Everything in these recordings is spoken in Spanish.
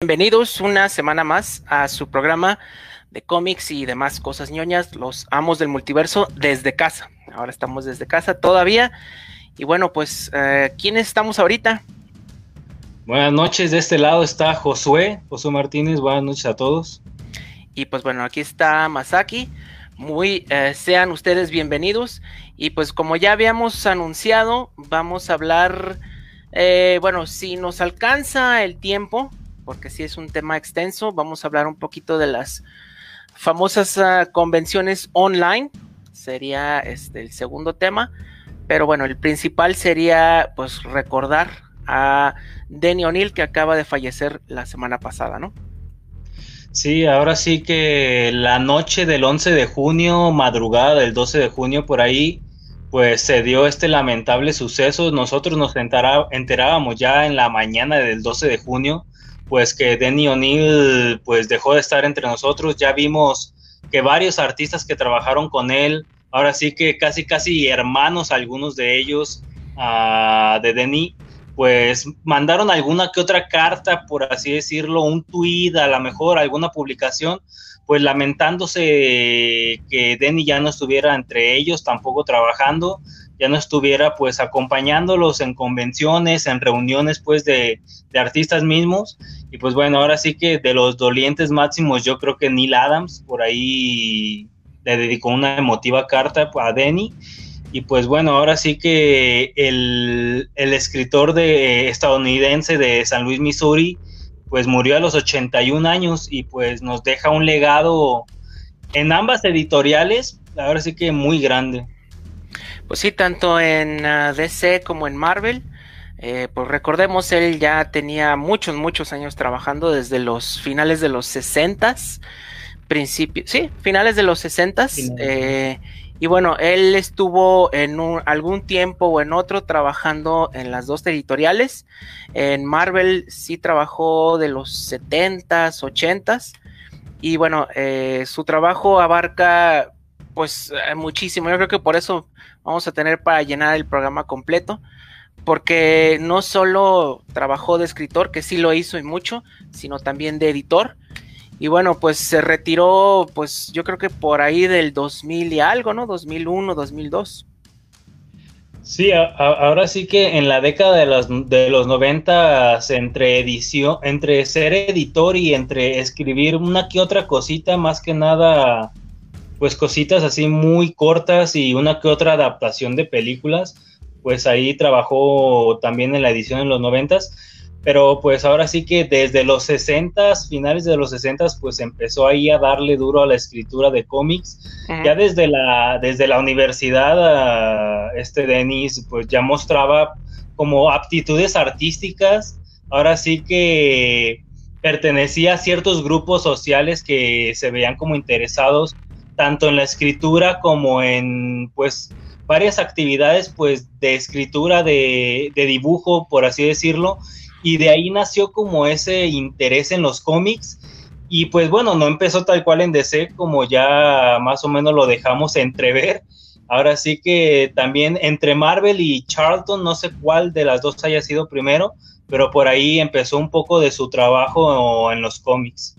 Bienvenidos una semana más a su programa de cómics y demás cosas ñoñas, los amos del multiverso desde casa. Ahora estamos desde casa todavía. Y bueno, pues, eh, ¿quiénes estamos ahorita? Buenas noches, de este lado está Josué, Josué Martínez, buenas noches a todos. Y pues bueno, aquí está Masaki. Muy eh, sean ustedes bienvenidos. Y pues como ya habíamos anunciado, vamos a hablar, eh, bueno, si nos alcanza el tiempo, porque sí es un tema extenso. Vamos a hablar un poquito de las famosas ah, convenciones online. Sería este el segundo tema. Pero bueno, el principal sería pues recordar a Denny O'Neill que acaba de fallecer la semana pasada, ¿no? Sí, ahora sí que la noche del 11 de junio, madrugada del 12 de junio, por ahí, pues se dio este lamentable suceso. Nosotros nos enterábamos ya en la mañana del 12 de junio pues que Denny O'Neill pues dejó de estar entre nosotros. Ya vimos que varios artistas que trabajaron con él, ahora sí que casi casi hermanos algunos de ellos uh, de Denny, pues mandaron alguna que otra carta, por así decirlo, un tweet, a lo mejor alguna publicación, pues lamentándose que Denny ya no estuviera entre ellos, tampoco trabajando, ya no estuviera pues acompañándolos en convenciones, en reuniones pues de, de, artistas mismos. Y pues bueno, ahora sí que de los dolientes máximos yo creo que Neil Adams por ahí le dedicó una emotiva carta a Denny. Y pues bueno, ahora sí que el, el escritor de, estadounidense de San Luis, Missouri, pues murió a los 81 años y pues nos deja un legado en ambas editoriales, ahora sí que muy grande. Pues sí, tanto en ah, DC como en Marvel. Eh, pues recordemos, él ya tenía muchos, muchos años trabajando desde los finales de los 60 principios, sí, finales de los 60 eh, y bueno, él estuvo en algún tiempo o en otro trabajando en las dos territoriales. En Marvel sí trabajó de los 70s, 80s. Y bueno, eh, su trabajo abarca pues muchísimo. Yo creo que por eso vamos a tener para llenar el programa completo, porque no solo trabajó de escritor, que sí lo hizo y mucho, sino también de editor. Y bueno, pues se retiró, pues yo creo que por ahí del 2000 y algo, ¿no? 2001, 2002. Sí, ahora sí que en la década de los, de los 90, entre edición, entre ser editor y entre escribir una que otra cosita, más que nada pues cositas así muy cortas y una que otra adaptación de películas, pues ahí trabajó también en la edición en los noventas, pero pues ahora sí que desde los sesentas, finales de los sesentas, pues empezó ahí a darle duro a la escritura de cómics, ya desde la, desde la universidad, este Denis, pues ya mostraba como aptitudes artísticas, ahora sí que pertenecía a ciertos grupos sociales que se veían como interesados tanto en la escritura como en pues varias actividades pues de escritura, de, dibujo, por así decirlo, y de ahí nació como ese interés en los cómics y pues bueno, no empezó tal cual en DC como ya más o menos lo dejamos entrever. Ahora sí que también entre Marvel y Charlton, no sé cuál de las dos haya sido primero, pero por ahí empezó un poco de su trabajo en los cómics.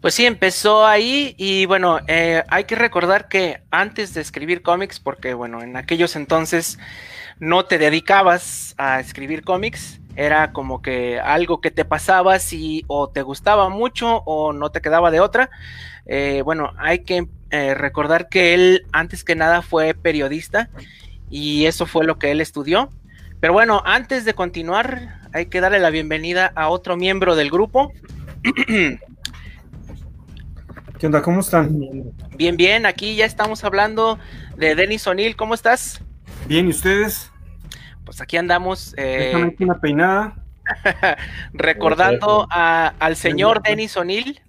Pues sí, empezó ahí y bueno, eh, hay que recordar que antes de escribir cómics, porque bueno, en aquellos entonces no te dedicabas a escribir cómics, era como que algo que te pasaba si o te gustaba mucho o no te quedaba de otra. Eh, bueno, hay que eh, recordar que él antes que nada fue periodista y eso fue lo que él estudió. Pero bueno, antes de continuar, hay que darle la bienvenida a otro miembro del grupo. ¿Qué onda? ¿Cómo están? Bien, bien, aquí ya estamos hablando de Denis O'Neill. ¿Cómo estás? Bien, ¿y ustedes? Pues aquí andamos. Eh, Déjame aquí una peinada. recordando al señor Denis O'Neill.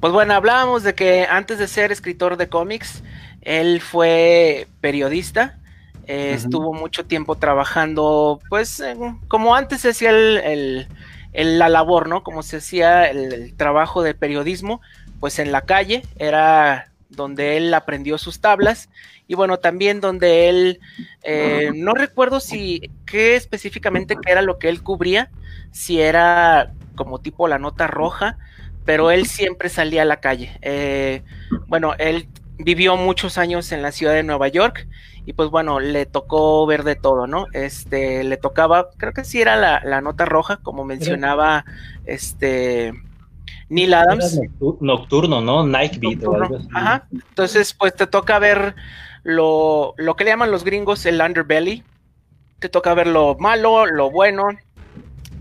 Pues bueno, hablábamos de que antes de ser escritor de cómics, él fue periodista. Eh, estuvo mucho tiempo trabajando, pues, como antes se hacía el, la labor, ¿no? Como se hacía el trabajo de periodismo pues en la calle, era donde él aprendió sus tablas y bueno, también donde él, eh, no recuerdo si, qué específicamente era lo que él cubría, si era como tipo la nota roja, pero él siempre salía a la calle. Eh, bueno, él vivió muchos años en la ciudad de Nueva York y pues bueno, le tocó ver de todo, ¿no? Este, le tocaba, creo que sí era la, nota roja, como mencionaba este Neil Adams. Nocturno, ¿no? Night Beat. Ajá. Entonces, pues te toca ver lo, lo que le llaman los gringos el underbelly. Te toca ver lo malo, lo bueno.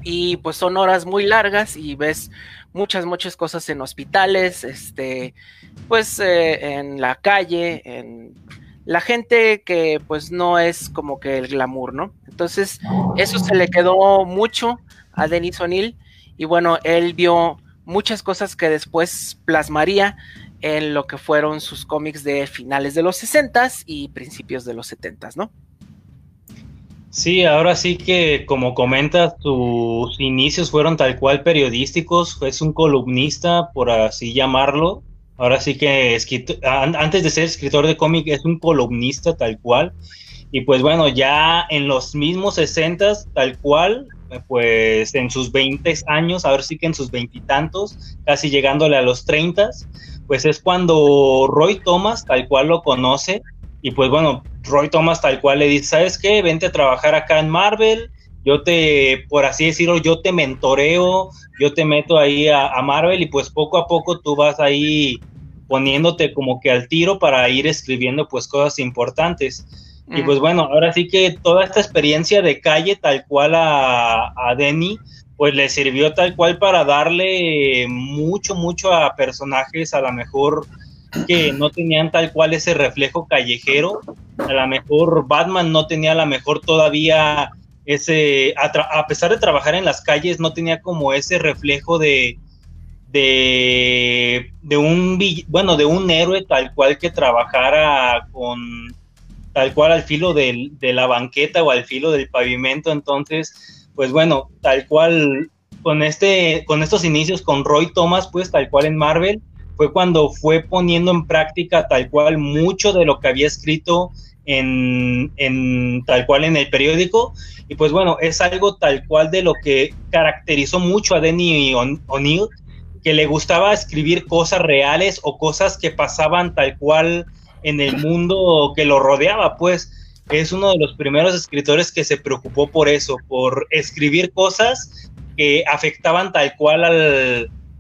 Y pues son horas muy largas y ves muchas, muchas cosas en hospitales, este, pues eh, en la calle, en la gente que pues no es como que el glamour, ¿no? Entonces, eso se le quedó mucho a Denis O'Neill y bueno, él vio muchas cosas que después plasmaría en lo que fueron sus cómics de finales de los 60s y principios de los 70s, ¿no? Sí, ahora sí que como comentas, sus inicios fueron tal cual periodísticos, es un columnista, por así llamarlo. Ahora sí que antes de ser escritor de cómic es un columnista tal cual. Y pues bueno, ya en los mismos 60 tal cual, pues en sus 20 años, ahora sí que en sus veintitantos, casi llegándole a los 30, pues es cuando Roy Thomas tal cual lo conoce y pues bueno, Roy Thomas tal cual le dice, ¿sabes qué? Vente a trabajar acá en Marvel, yo te, por así decirlo, yo te mentoreo, yo te meto ahí a, Marvel y pues poco a poco tú vas ahí poniéndote como que al tiro para ir escribiendo pues cosas importantes. Y pues bueno, ahora sí que toda esta experiencia de calle tal cual a, a Denny, pues le sirvió tal cual para darle mucho, mucho a personajes a lo mejor que no tenían tal cual ese reflejo callejero. A lo mejor Batman no tenía a lo mejor todavía ese, a, pesar de trabajar en las calles, no tenía como ese reflejo de, de, de un, bueno, de un héroe tal cual que trabajara con tal cual al filo de la banqueta o al filo del pavimento. Entonces, pues bueno, tal cual con este, con estos inicios con Roy Thomas, pues tal cual en Marvel, fue cuando fue poniendo en práctica tal cual mucho de lo que había escrito en, tal cual en el periódico. Y pues bueno, es algo tal cual de lo que caracterizó mucho a Denny O'Neill, que le gustaba escribir cosas reales o cosas que pasaban tal cual en el mundo que lo rodeaba, pues es uno de los primeros escritores que se preocupó por eso, por escribir cosas que afectaban tal cual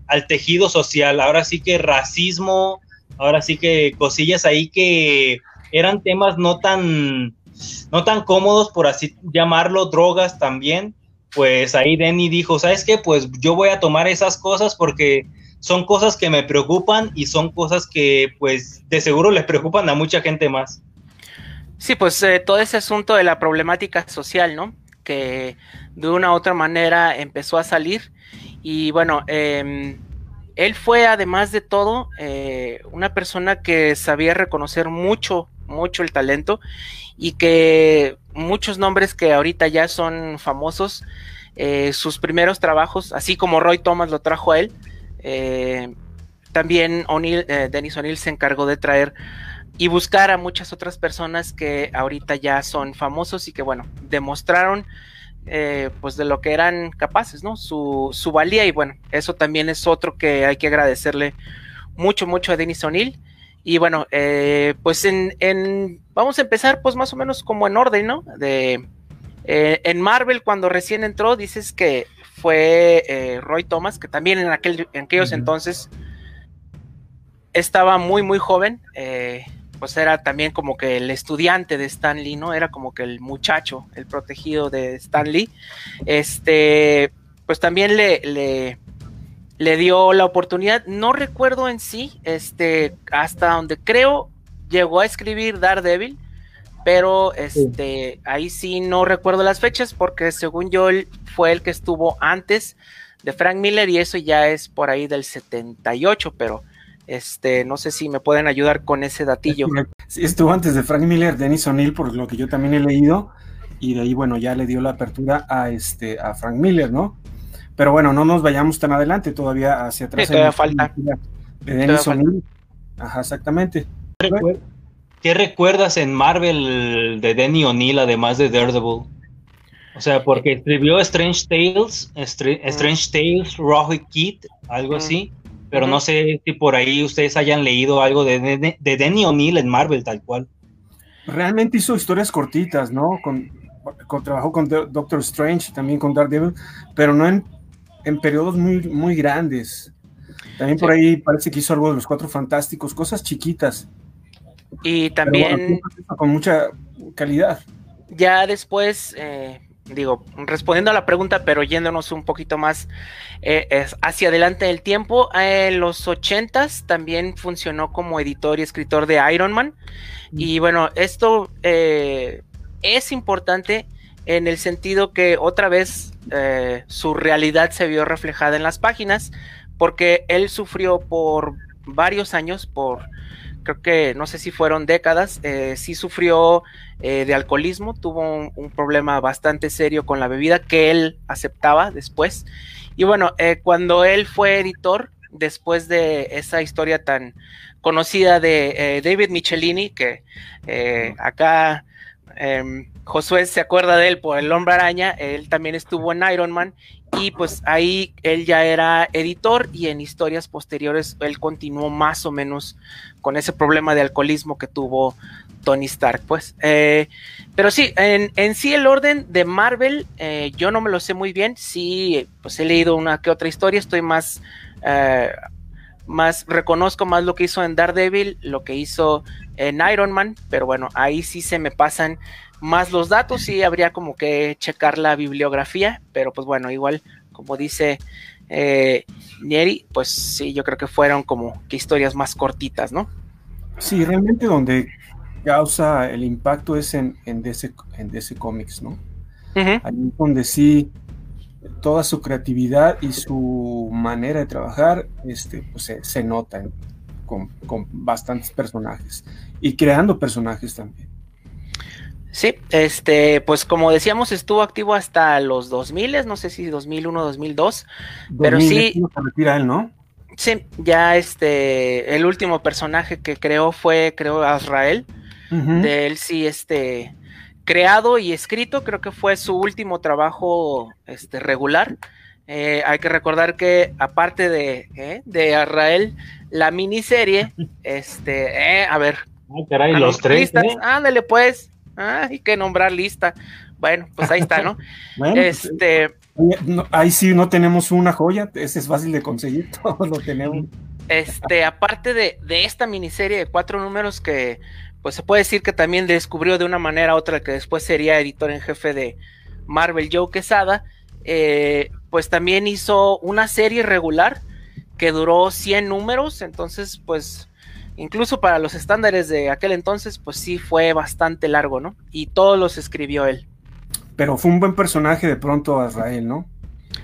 al, tejido social. Ahora sí que racismo, ahora sí que cosillas ahí que eran temas no tan, no tan cómodos, por así llamarlo, drogas también. Pues ahí Denny dijo, ¿sabes qué? Pues yo voy a tomar esas cosas porque son cosas que me preocupan y son cosas que pues de seguro les preocupan a mucha gente más. Sí, pues eh, todo ese asunto de la problemática social, ¿no? Que de una u otra manera empezó a salir y bueno, em, él fue además de todo eh, una persona que sabía reconocer mucho, mucho el talento y que muchos nombres que ahorita ya son famosos, eh, sus primeros trabajos, así como Roy Thomas lo trajo a él, eh, también O'Neill, Dennis O'Neill se encargó de traer y buscar a muchas otras personas que ahorita ya son famosos y que bueno, demostraron eh, pues de lo que eran capaces, ¿no? Su, su, valía y bueno, eso también es otro que hay que agradecerle mucho, mucho a Denis O'Neill. Y bueno, eh, pues en, vamos a empezar pues más o menos como en orden, ¿no? De, eh, en Marvel cuando recién entró dices que fue Roy Thomas, que también en, aquel, en aquellos entonces estaba muy, muy joven pues era también como que el estudiante de Stan Lee, ¿no? Era como que el muchacho, el protegido de Stan Lee. Este, pues también le, le, le dio la oportunidad, no recuerdo en sí, este, hasta donde creo llegó a escribir Daredevil, pero este, ahí sí no recuerdo las fechas porque según yo él fue el que estuvo antes de Frank Miller y eso ya es por ahí del 78, pero este, no sé si me pueden ayudar con ese datillo. Sí, estuvo antes de Frank Miller, Dennis O'Neill, por lo que yo también he leído, y de ahí, bueno, ya le dio la apertura a este, a Frank Miller, ¿no? Pero bueno, no nos vayamos tan adelante, todavía hacia atrás. todavía falta. De Dennis O'Neill. Ajá, exactamente. ¿Qué recuerdas en Marvel de Denny O'Neill, además de Daredevil? O sea, porque escribió Strange Tales, Strange Tales, Rogue Kid, algo así. Pero no sé si por ahí ustedes hayan leído algo de, de, de Denny O'Neill en Marvel, tal cual. Realmente hizo historias cortitas, ¿no? Con, con trabajó con Doctor Strange, también con Daredevil, pero no en, en periodos muy, muy grandes. También por ahí parece que hizo algo de los Cuatro Fantásticos, cosas chiquitas. Y también... con mucha calidad. Ya después, eh, digo, respondiendo a la pregunta, pero yéndonos un poquito más eh, hacia adelante del tiempo, en los ochentas también funcionó como editor y escritor de Iron Man. Mm. Y bueno, esto eh, es importante en el sentido que otra vez su realidad se vio reflejada en las páginas, porque él sufrió por varios años, por creo que no sé si fueron décadas, eh, sí sufrió eh, de alcoholismo, tuvo un, problema bastante serio con la bebida que él aceptaba después. Y bueno, eh, cuando él fue editor, después de esa historia tan conocida de David Michelini, que acá em, Josué se acuerda de él por el hombre araña, él también estuvo en Iron Man y pues ahí él ya era editor y en historias posteriores él continuó más o menos con ese problema de alcoholismo que tuvo Tony Stark, pues. Eh, pero sí, en, sí el orden de Marvel, eh, yo no me lo sé muy bien, sí, pues he leído una que otra historia, estoy más, eh, más, reconozco más lo que hizo en Daredevil, lo que hizo en Iron Man, pero bueno, ahí sí se me pasan más los datos, sí habría como que checar la bibliografía, pero pues bueno, igual, como dice eh, Nieri, pues sí, yo creo que fueron como que historias más cortitas, ¿no? Sí, realmente donde causa el impacto es en, en DC, en DC Comics, ¿no? Ahí donde sí toda su creatividad y su manera de trabajar este, pues se, se nota con, con, bastantes personajes y creando personajes también. Sí, este, pues como decíamos, estuvo activo hasta los 2000, no sé si 2001, 2002, pero sí. él, ¿no? Sí, ya este, el último personaje que creó fue, creo, Azrael. De él sí, este, creado y escrito, creo que fue su último trabajo, este, regular. Eh, hay que recordar que aparte de, ¿eh? de Azrael, la miniserie, este, eh, a ver. caray, los tres. Ándale, pues. Ah, hay que nombrar lista. Bueno, pues ahí está, ¿no? Pues, este. ahí sí no tenemos una joya, ese es fácil de conseguir, todos lo tenemos. Este, aparte de, esta miniserie de cuatro números que, pues se puede decir que también descubrió de una manera u otra que después sería editor en jefe de Marvel Joe Quesada, eh, pues también hizo una serie regular que duró 100 números, entonces pues incluso para los estándares de aquel entonces, pues sí fue bastante largo, ¿no? Y todos los escribió él. Pero fue un buen personaje de pronto a Israel, ¿no?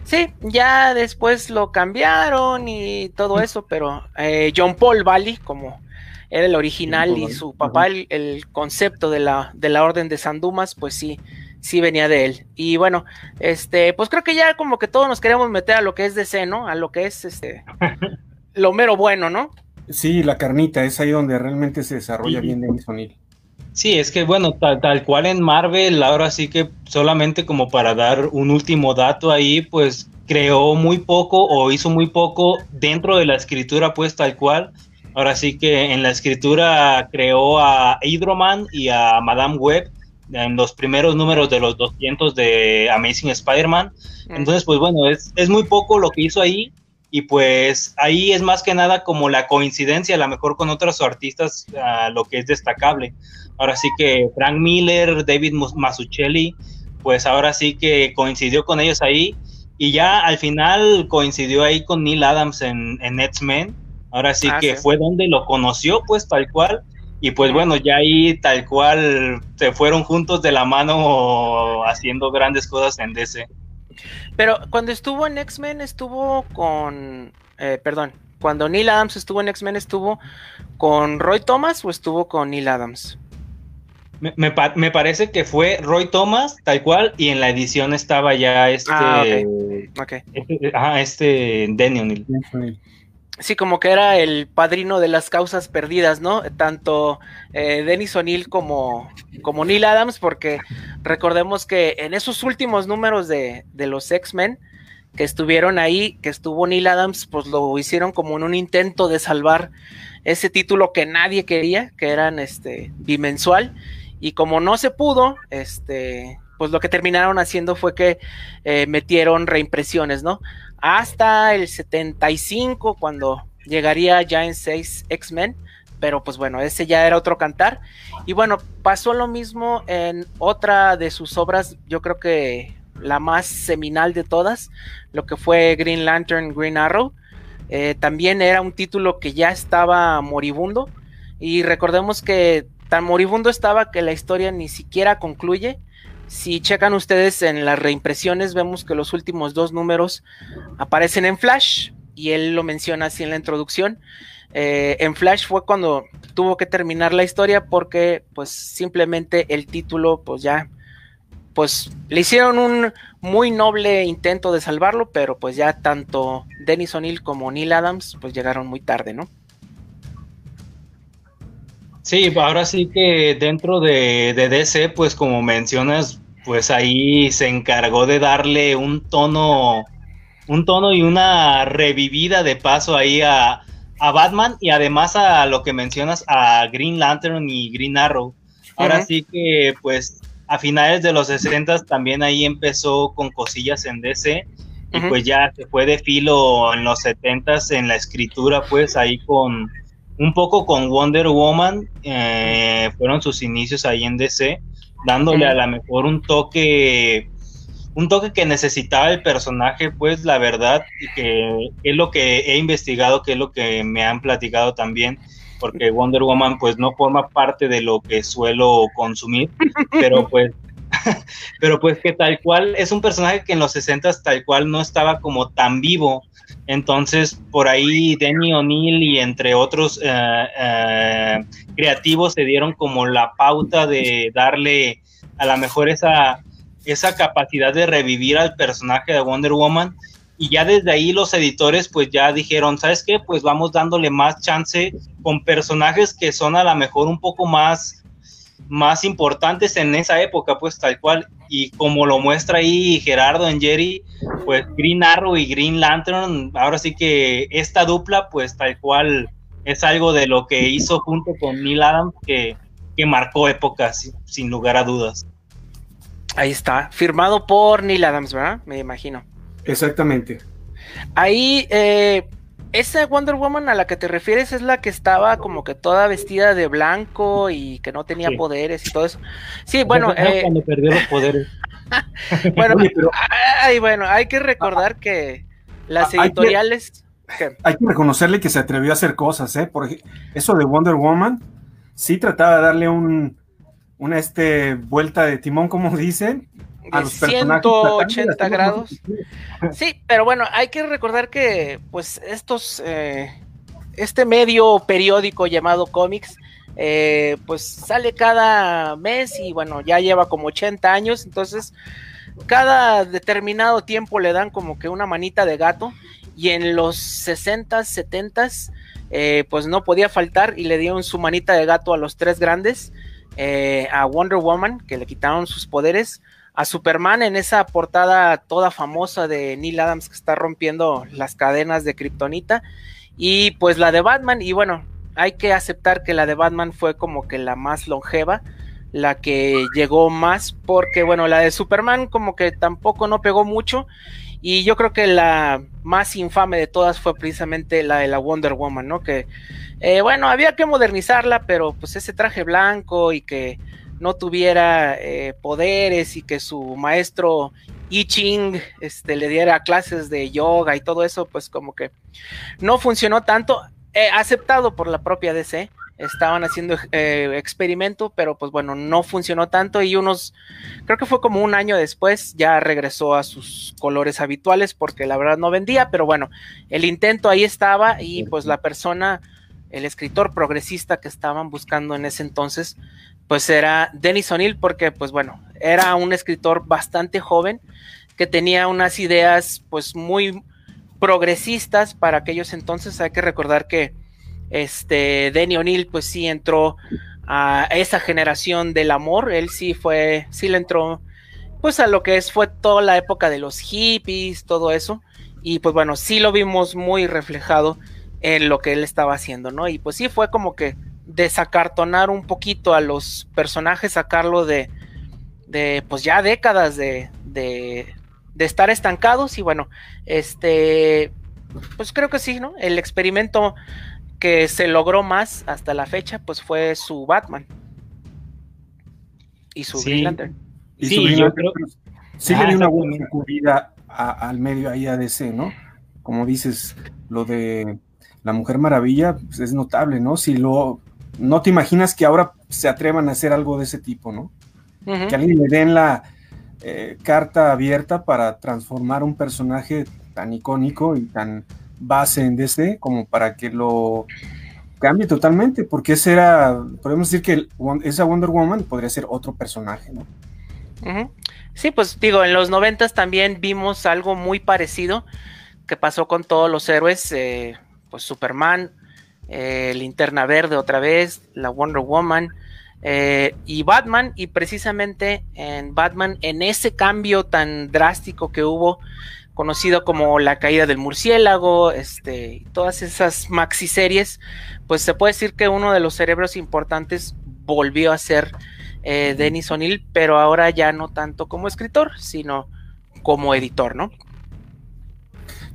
Sí, ya después lo cambiaron y todo eso, pero eh, John Paul Valley, como era el original y su papá, el, concepto de la, de la Orden de San Dumas, pues sí, sí venía de él. Y bueno, este, pues creo que ya como que todos nos queremos meter a lo que es DC, ¿no? A lo que es este lo mero bueno, ¿no? Sí, la carnita, es ahí donde realmente se desarrolla bien Denis O'Neill. Sí, es que bueno, tal, cual en Marvel, ahora sí que solamente como para dar un último dato ahí, pues creó muy poco o hizo muy poco dentro de la escritura, pues tal cual. Ahora sí que en la escritura creó a Hydroman y a Madame Web en los primeros números de los 200 de Amazing Spider-Man. Entonces, pues bueno, es, es muy poco lo que hizo ahí, y pues ahí es más que nada como la coincidencia, a lo mejor con otros artistas, lo que es destacable. Ahora sí que Frank Miller, David Mazzucchelli, pues ahora sí que coincidió con ellos ahí y ya al final coincidió ahí con Neil Adams en, en X-Men. Ahora sí ah, que fue donde lo conoció, pues tal cual. Y pues bueno, ya ahí tal cual se fueron juntos de la mano haciendo grandes cosas en DC. Pero cuando estuvo en X-Men estuvo con... Eh, perdón, cuando Neil Adams estuvo en X-Men estuvo con Roy Thomas o estuvo con Neil Adams? Me, parece que fue Roy Thomas, tal cual, y en la edición estaba ya este. Ah, Este, este Danny O'Neill. Sí, como que era el padrino de las causas perdidas, ¿no? Tanto eh, Dennis O'Neill como, como Neil Adams, porque recordemos que en esos últimos números de, de los X-Men que estuvieron ahí, que estuvo Neil Adams, pues lo hicieron como en un intento de salvar ese título que nadie quería, que eran este bimensual, y como no se pudo, este, pues lo que terminaron haciendo fue que eh, metieron reimpresiones, ¿no? Hasta el 75 cuando llegaría ya en 6 X-Men, pero pues bueno, ese ya era otro cantar. Y bueno, pasó lo mismo en otra de sus obras, yo creo que la más seminal de todas, lo que fue Green Lantern, Green Arrow. Eh, también era un título que ya estaba moribundo y recordemos que tan moribundo estaba que la historia ni siquiera concluye si checan ustedes en las reimpresiones, vemos que los últimos dos números aparecen en Flash y él lo menciona así en la introducción. Eh, en Flash fue cuando tuvo que terminar la historia porque pues simplemente el título pues ya pues le hicieron un muy noble intento de salvarlo, pero pues ya tanto Dennis O'Neill como Neil Adams pues llegaron muy tarde, ¿no? Sí, ahora sí que dentro de, DC, pues como mencionas, pues ahí se encargó de darle un tono, un tono y una revivida de paso ahí a, Batman y además a lo que mencionas a Green Lantern y Green Arrow. Ahora sí que pues a finales de los 60 también ahí empezó con cosillas en DC y pues ya se fue de filo en los 70 en la escritura pues ahí con un poco con Wonder Woman, eh, fueron sus inicios ahí en DC, dándole a lo mejor un toque, un toque que necesitaba el personaje, pues la verdad, que es lo que he investigado, que es lo que me han platicado también, porque Wonder Woman pues no forma parte de lo que suelo consumir, pero pues pero pues que tal cual es un personaje que en los 60 tal cual no estaba como tan vivo entonces, por ahí Denny O'Neill y entre otros eh, eh, creativos se dieron como la pauta de darle a lo mejor esa, esa capacidad de revivir al personaje de Wonder Woman. Y ya desde ahí los editores pues ya dijeron, ¿sabes qué? Pues vamos dándole más chance con personajes que son a lo mejor un poco más más importantes en esa época, pues tal cual. Y como lo muestra ahí Gerardo en Jerry, pues Green Arrow y Green Lantern, ahora sí que esta dupla, pues tal cual es algo de lo que hizo junto con Neil Adams que, que marcó épocas, sin lugar a dudas. Ahí está, firmado por Neil Adams, ¿verdad? Me imagino. Exactamente. Ahí, eh, esa Wonder Woman a la que te refieres es la que estaba como que toda vestida de blanco y que no tenía poderes y todo eso. Sí, bueno. Eh, cuando perdió los poderes. bueno, bueno, hay que recordar que las editoriales. Hay que, reconocerle que se atrevió a hacer cosas, ¿eh? Por eso de Wonder Woman, sí trataba de darle un, una este, vuelta de timón, como dicen, a 180 grados. Sí, pero bueno, hay que recordar que pues estos, eh, este medio periódico llamado cómics, eh, pues sale cada mes y bueno, ya lleva como 80 años, entonces cada determinado tiempo le dan como que una manita de gato y en los 60, 70 eh, pues no podía faltar y le dieron su manita de gato a los tres grandes, a Wonder Woman, que le quitaron sus poderes, a Superman en esa portada toda famosa de Neil Adams que está rompiendo las cadenas de Kryptonita y pues la de Batman y bueno, hay que aceptar que la de Batman fue como que la más longeva, la que llegó más porque bueno, la de Superman como que tampoco no pegó mucho y yo creo que la más infame de todas fue precisamente la de la Wonder Woman, ¿no? Que eh, bueno, había que modernizarla, pero pues ese traje blanco y que no tuviera eh, poderes y que su maestro I Ching este, le diera clases de yoga y todo eso, pues como que no funcionó tanto, eh, aceptado por la propia DC. Estaban haciendo eh, experimento, pero pues bueno, no funcionó tanto y unos, creo que fue como un año después, ya regresó a sus colores habituales porque la verdad no vendía, pero bueno, el intento ahí estaba y pues la persona, el escritor progresista que estaban buscando en ese entonces, pues era Dennis O'Neill porque pues bueno, era un escritor bastante joven que tenía unas ideas pues muy progresistas para aquellos entonces. Hay que recordar que este Denny O'Neill, pues sí entró a esa generación del amor. Él sí fue, sí le entró, pues a lo que es, fue toda la época de los hippies, todo eso. Y pues bueno, sí lo vimos muy reflejado en lo que él estaba haciendo, ¿no? Y pues sí fue como que desacartonar un poquito a los personajes, sacarlo de, de pues ya décadas de, de, de estar estancados y bueno, este, pues creo que sí, ¿no? El experimento que se logró más hasta la fecha, pues fue su Batman. Y su sí. Lantern. Y sí, yo creo... sí le dio una buena sacudida al medio ahí a DC, ¿no? Como dices, lo de la Mujer Maravilla pues es notable, ¿no? Si lo no te imaginas que ahora se atrevan a hacer algo de ese tipo, ¿no? Uh -huh. Que alguien le den la eh, carta abierta para transformar un personaje tan icónico y tan base en DC como para que lo cambie totalmente, porque ese era, podemos decir que esa Wonder Woman podría ser otro personaje, ¿no? Uh -huh. Sí, pues digo, en los noventas también vimos algo muy parecido que pasó con todos los héroes, eh, pues Superman, eh, Linterna Verde otra vez, la Wonder Woman eh, y Batman, y precisamente en Batman, en ese cambio tan drástico que hubo, conocido como la caída del murciélago, este, todas esas maxi series, pues se puede decir que uno de los cerebros importantes volvió a ser eh, Dennis O'Neill, pero ahora ya no tanto como escritor, sino como editor, ¿no?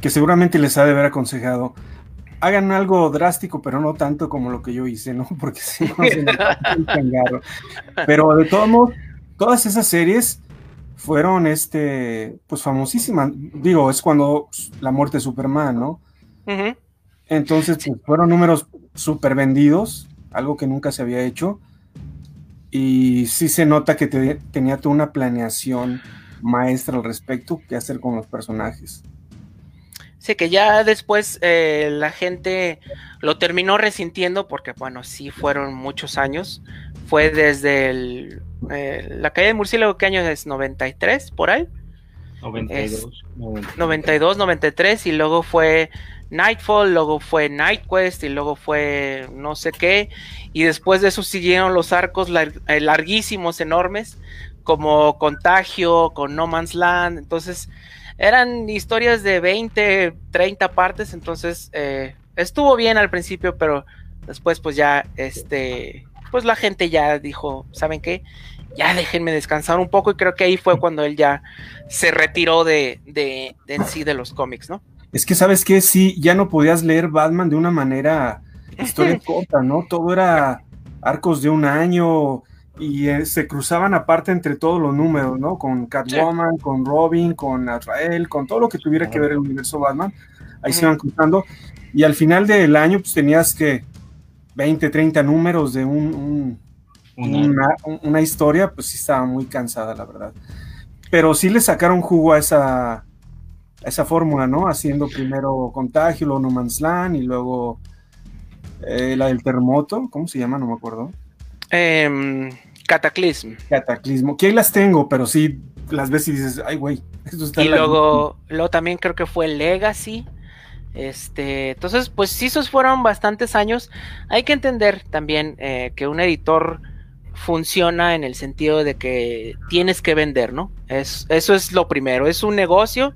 Que seguramente les ha de haber aconsejado hagan algo drástico, pero no tanto como lo que yo hice, ¿no? Porque si no se me Pero de todos modos, todas esas series fueron este, pues famosísimas. Digo, es cuando la muerte de Superman, ¿no? Uh -huh. Entonces, pues, fueron números súper vendidos, algo que nunca se había hecho. Y sí se nota que te, tenía toda una planeación maestra al respecto, qué hacer con los personajes. Sí, que ya después eh, la gente lo terminó resintiendo porque, bueno, sí fueron muchos años. Fue desde el, eh, la caída de murciélago, ¿qué año es? ¿93 por ahí? 92, es, 92. 92, 93 y luego fue Nightfall, luego fue Nightquest y luego fue no sé qué. Y después de eso siguieron los arcos lar eh, larguísimos, enormes, como Contagio, con No Man's Land. Entonces eran historias de 20, 30 partes, entonces eh, estuvo bien al principio, pero después pues ya, este, pues la gente ya dijo, ¿saben qué? Ya déjenme descansar un poco y creo que ahí fue cuando él ya se retiró de, de, de en sí de los cómics, ¿no? Es que, ¿sabes qué? Sí, ya no podías leer Batman de una manera historia corta, ¿no? Todo era arcos de un año, y eh, se cruzaban aparte entre todos los números, ¿no? Con Catwoman, sí. con Robin, con Azrael, con todo lo que tuviera que ver el universo Batman, ahí uh -huh. se iban cruzando, y al final del año pues tenías que 20, 30 números de un, un, una, una, historia, pues sí estaba muy cansada, la verdad. Pero sí le sacaron jugo a esa, a esa fórmula, ¿no? Haciendo primero Contagio, luego No Man's Land, y luego eh, la del terremoto, ¿cómo se llama? No me acuerdo. Eh, Cataclism. Cataclismo. Que ahí las tengo, pero sí las ves y dices, ay, güey, esto está. Y luego, luego también creo que fue Legacy. Este, entonces, pues sí, esos fueron bastantes años. Hay que entender también eh, que un editor funciona en el sentido de que tienes que vender, ¿no? Es, eso es lo primero, es un negocio.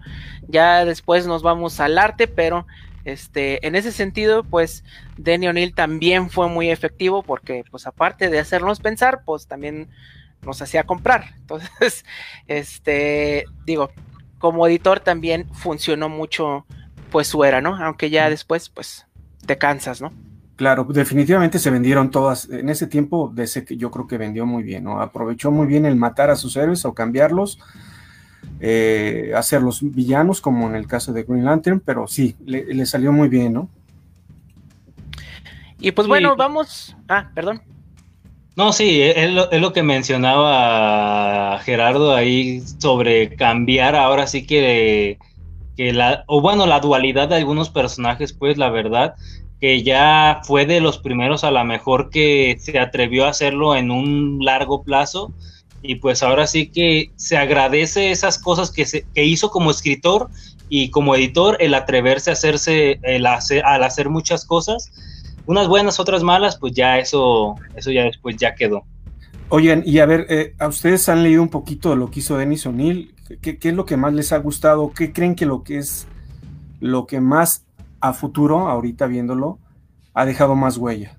Ya después nos vamos al arte, pero este, en ese sentido, pues Denny O'Neill también fue muy efectivo porque, pues aparte de hacernos pensar, pues también nos hacía comprar. Entonces, este, digo, como editor también funcionó mucho, pues su era, ¿no? Aunque ya después, pues, te cansas, ¿no? Claro, definitivamente se vendieron todas. En ese tiempo, de ese que yo creo que vendió muy bien, ¿no? Aprovechó muy bien el matar a sus héroes o cambiarlos eh, hacer los villanos, como en el caso de Green Lantern, pero sí, le, le salió muy bien, ¿no? Y pues sí. bueno, vamos. Ah, perdón. No, sí, es lo, es lo, que mencionaba Gerardo ahí sobre cambiar ahora sí que, que la, o bueno, la dualidad de algunos personajes, pues la verdad, que ya fue de los primeros a lo mejor que se atrevió a hacerlo en un largo plazo y pues ahora sí que se agradece esas cosas que, se, que hizo como escritor y como editor el atreverse a hacerse, el hacer, al hacer muchas cosas, unas buenas, otras malas, pues ya eso, eso ya después ya quedó. Oigan, y a ver, eh, ¿a ustedes han leído un poquito de lo que hizo Denis O'Neill? ¿Qué, ¿Qué, es lo que más les ha gustado? ¿Qué creen que lo que es lo que más a futuro, ahorita viéndolo, ha dejado más huella?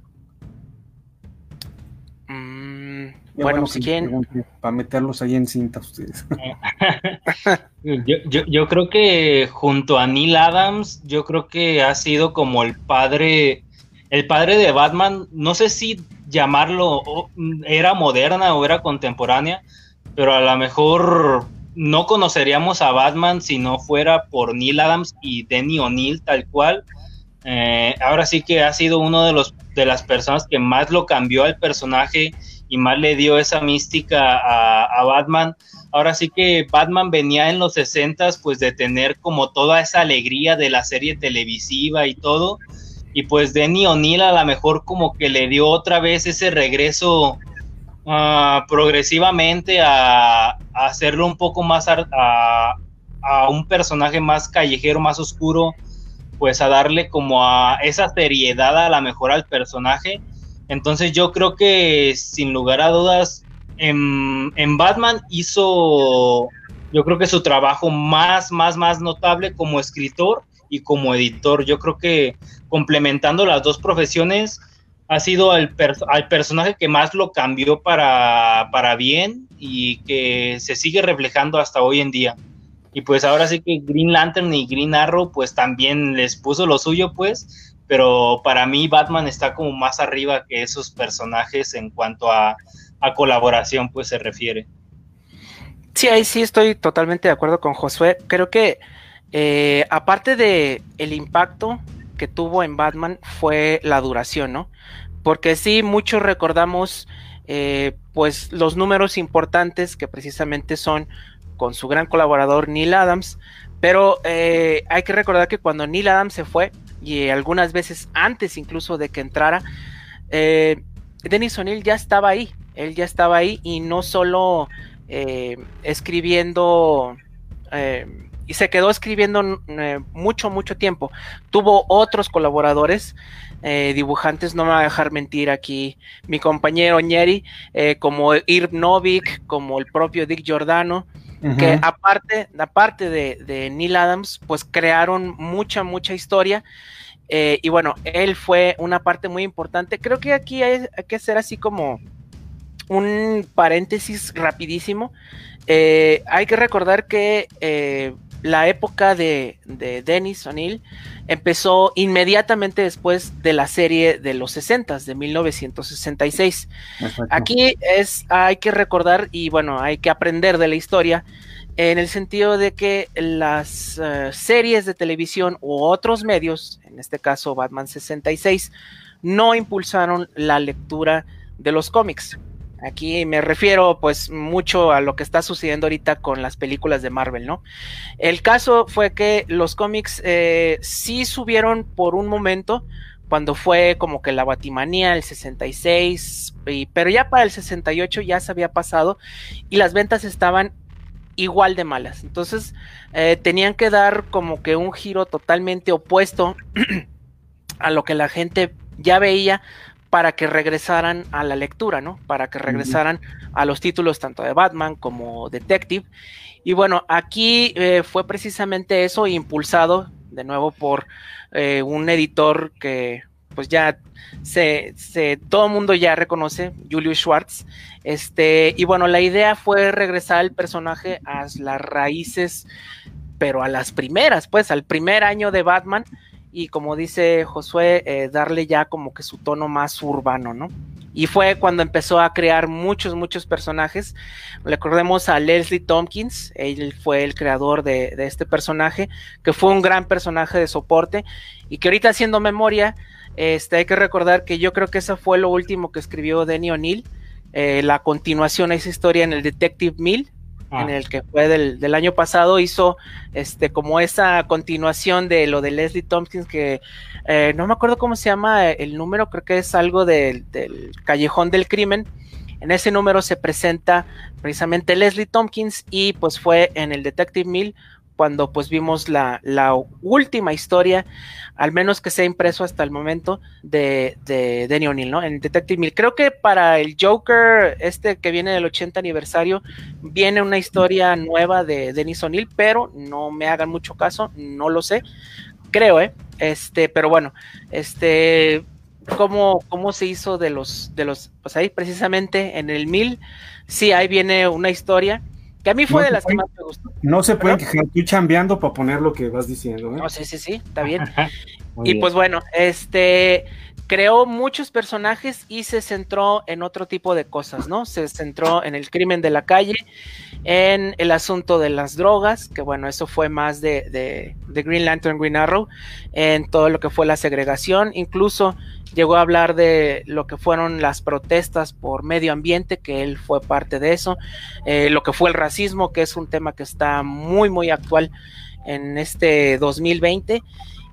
Bueno, si quieren... Para meterlos ahí en cinta ustedes. yo, yo, yo creo que junto a Neil Adams, yo creo que ha sido como el padre, el padre de Batman, no sé si llamarlo era moderna o era contemporánea, pero a lo mejor no conoceríamos a Batman si no fuera por Neil Adams y Denny O'Neill tal cual. Eh, ahora sí que ha sido uno de los de las personas que más lo cambió al personaje y más le dio esa mística a, Batman. Ahora sí que Batman venía en los 60 pues de tener como toda esa alegría de la serie televisiva y todo y pues Denny O'Neill a lo mejor como que le dio otra vez ese regreso uh, progresivamente a, hacerlo un poco más a, un personaje más callejero, más oscuro, pues a darle como a esa seriedad a lo mejor al personaje. Entonces yo creo que sin lugar a dudas en, en Batman hizo yo creo que su trabajo más, más, más notable como escritor y como editor. Yo creo que complementando las dos profesiones ha sido al personaje que más lo cambió para, para bien y que se sigue reflejando hasta hoy en día. Y pues ahora sí que Green Lantern y Green Arrow pues también les puso lo suyo pues, pero para mí Batman está como más arriba que esos personajes en cuanto a, a colaboración pues se refiere. Sí, ahí sí estoy totalmente de acuerdo con Josué. Creo que eh, aparte de el impacto que tuvo en Batman fue la duración, ¿no? Porque sí, muchos recordamos eh, pues los números importantes que precisamente son con su gran colaborador Neil Adams, pero eh, hay que recordar que cuando Neil Adams se fue, y algunas veces antes incluso de que entrara, eh, Dennis O'Neill ya estaba ahí, él ya estaba ahí y no solo eh, escribiendo eh, y se quedó escribiendo eh, mucho, mucho tiempo. Tuvo otros colaboradores, dibujantes, no me va a dejar mentir aquí mi compañero Ñeri, eh, como Irv Novik, como el propio Dick Giordano, que aparte, aparte de, de, Neil Adams, pues crearon mucha, mucha historia. y bueno, él fue una parte muy importante. Creo que aquí hay, hay que hacer así como un paréntesis rapidísimo. hay que recordar que la época de, de Dennis O'Neill empezó inmediatamente después de la serie de los 60 de 1966. Exacto. Aquí es, hay que recordar y bueno, hay que aprender de la historia en el sentido de que las uh, series de televisión u otros medios, en este caso Batman 66, no impulsaron la lectura de los cómics. Aquí me refiero pues mucho a lo que está sucediendo ahorita con las películas de Marvel, ¿no? El caso fue que los cómics eh, sí subieron por un momento cuando fue como que la Batimanía, el 66, y, pero ya para el 68 ya se había pasado y las ventas estaban igual de malas. Entonces eh, tenían que dar como que un giro totalmente opuesto a lo que la gente ya veía para que regresaran a la lectura, ¿no? Para que regresaran a los títulos tanto de Batman como Detective. Y bueno, aquí eh, fue precisamente eso, impulsado de nuevo por eh, un editor que pues ya se, se todo el mundo ya reconoce, Julius Schwartz. Este, y bueno, la idea fue regresar al personaje a las raíces, pero a las primeras, pues al primer año de Batman y como dice Josué, eh, darle ya como que su tono más urbano, ¿no? Y fue cuando empezó a crear muchos, muchos personajes. Recordemos a Leslie Tompkins, él fue el creador de, este personaje, que fue un gran personaje de soporte y que ahorita haciendo memoria, este, hay que recordar que yo creo que eso fue lo último que escribió Denny O'Neill, eh, la continuación a esa historia en el Detective Mill, Ah. en el que fue del, del, año pasado, hizo este como esa continuación de lo de Leslie Tompkins, que eh, no me acuerdo cómo se llama el número, creo que es algo de, del Callejón del Crimen. En ese número se presenta precisamente Leslie Tompkins y pues fue en el Detective Mill cuando pues vimos la, la última historia, al menos que sea impreso hasta el momento, de, de Danny O'Neill, ¿no? En Detective Mill. Creo que para el Joker, este que viene del 80 aniversario, viene una historia nueva de Dennis O'Neill, pero no me hagan mucho caso, no lo sé. Creo, ¿eh? Este, pero bueno, este, ¿cómo, cómo se hizo de los, de los, pues ahí precisamente en el 1000, sí, ahí viene una historia que a mí fue de las que más me gustó. No se pueden quejar, estoy chambeando para poner lo que vas diciendo. ¿eh? No, sí, sí, sí, está bien. y pues bueno, este creó muchos personajes y se centró en otro tipo de cosas, ¿no? Se centró en el crimen de la calle, en el asunto de las drogas, que bueno, eso fue más de, de, Green Lantern, Green Arrow, en todo lo que fue la segregación, incluso llegó a hablar de lo que fueron las protestas por medio ambiente, que él fue parte de eso, eh, lo que fue el racismo, que es un tema que está muy, muy actual en este 2020.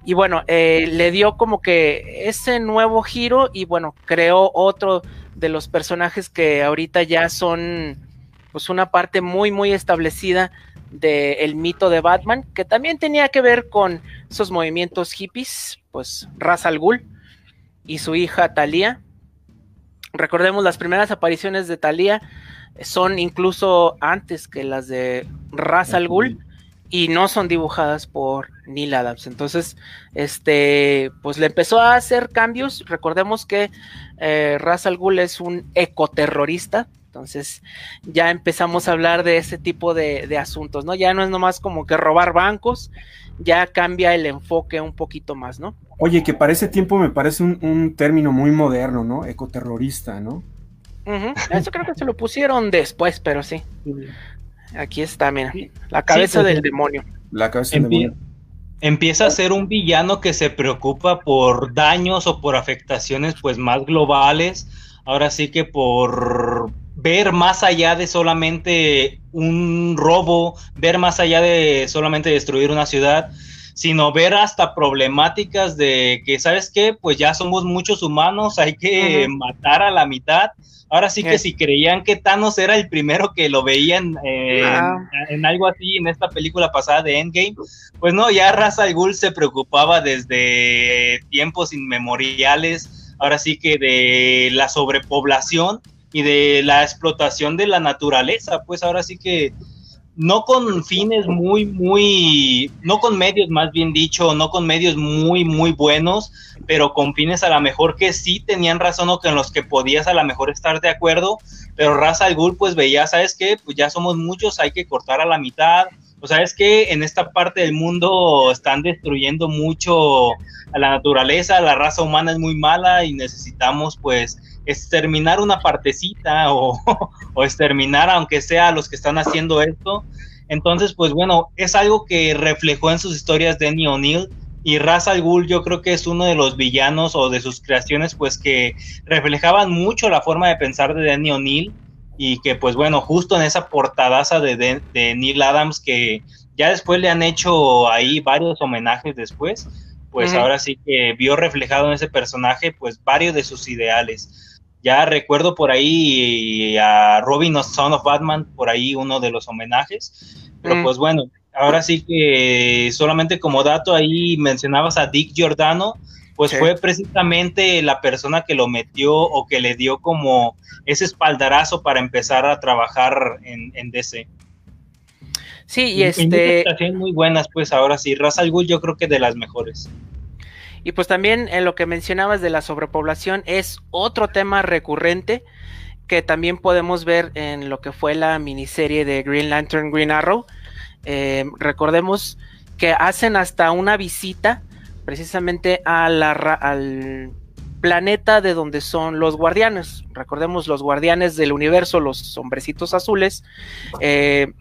Y bueno, eh, le dio como que ese nuevo giro y bueno, creó otro de los personajes que ahorita ya son pues una parte muy, muy establecida del mito de Batman, que también tenía que ver con esos movimientos hippies, pues Ra's al Ghul, y su hija Thalía. Recordemos las primeras apariciones de Thalía son incluso antes que las de Ra's al Ghul y no son dibujadas por Neil Adams. Entonces, este, pues le empezó a hacer cambios. Recordemos que eh, Ra's al Ghul es un ecoterrorista. Entonces, ya empezamos a hablar de ese tipo de, de asuntos, ¿no? Ya no es nomás como que robar bancos, ya cambia el enfoque un poquito más, ¿no? Oye, que para ese tiempo me parece un, término muy moderno, ¿no? Ecoterrorista, ¿no? Eso creo que se lo pusieron después, pero sí. Aquí está, mira. La cabeza del demonio. La cabeza del demonio. Empieza a ser un villano que se preocupa por daños o por afectaciones pues más globales. Ahora sí que por ver más allá de solamente un robo, ver más allá de solamente destruir una ciudad, sino ver hasta problemáticas de que, ¿sabes qué? Pues ya somos muchos humanos, hay que matar a la mitad. Ahora sí que si creían que Thanos era el primero que lo veían eh, ah. en, algo así en esta película pasada de Endgame, pues no, ya Ra's al Ghul se preocupaba desde tiempos inmemoriales, ahora sí que de la sobrepoblación y de la explotación de la naturaleza, pues ahora sí que no con fines muy, muy, no con medios más bien dicho, no con medios muy, muy buenos, pero con fines a lo mejor que sí tenían razón o que en los que podías a lo mejor estar de acuerdo, pero Raza al Ghul pues veía, ¿sabes qué? Pues ya somos muchos, hay que cortar a la mitad, o sea, es que en esta parte del mundo están destruyendo mucho a la naturaleza, la raza humana es muy mala y necesitamos pues exterminar una partecita o, o exterminar aunque sea a los que están haciendo esto. Entonces, pues bueno, es algo que reflejó en sus historias Danny O'Neill y Ra's al Ghul yo creo que es uno de los villanos o de sus creaciones pues que reflejaban mucho la forma de pensar de Danny O'Neill y que pues bueno, justo en esa portadaza de, de, Neil Adams que ya después le han hecho ahí varios homenajes después, pues ahora sí que vio reflejado en ese personaje pues varios de sus ideales. Ya recuerdo por ahí a Robin Son of Batman, por ahí uno de los homenajes. Pero mm. pues bueno, ahora sí que solamente como dato ahí mencionabas a Dick Giordano, pues fue precisamente la persona que lo metió o que le dio como ese espaldarazo para empezar a trabajar en, DC. Sí, y este... muy buenas, pues ahora sí, Ra's al Ghul yo creo que de las mejores. Y pues también en lo que mencionabas de la sobrepoblación es otro tema recurrente que también podemos ver en lo que fue la miniserie de Green Lantern Green Arrow. Eh, recordemos que hacen hasta una visita precisamente a la, al planeta de donde son los guardianes. Recordemos los guardianes del universo, los hombrecitos azules, eh,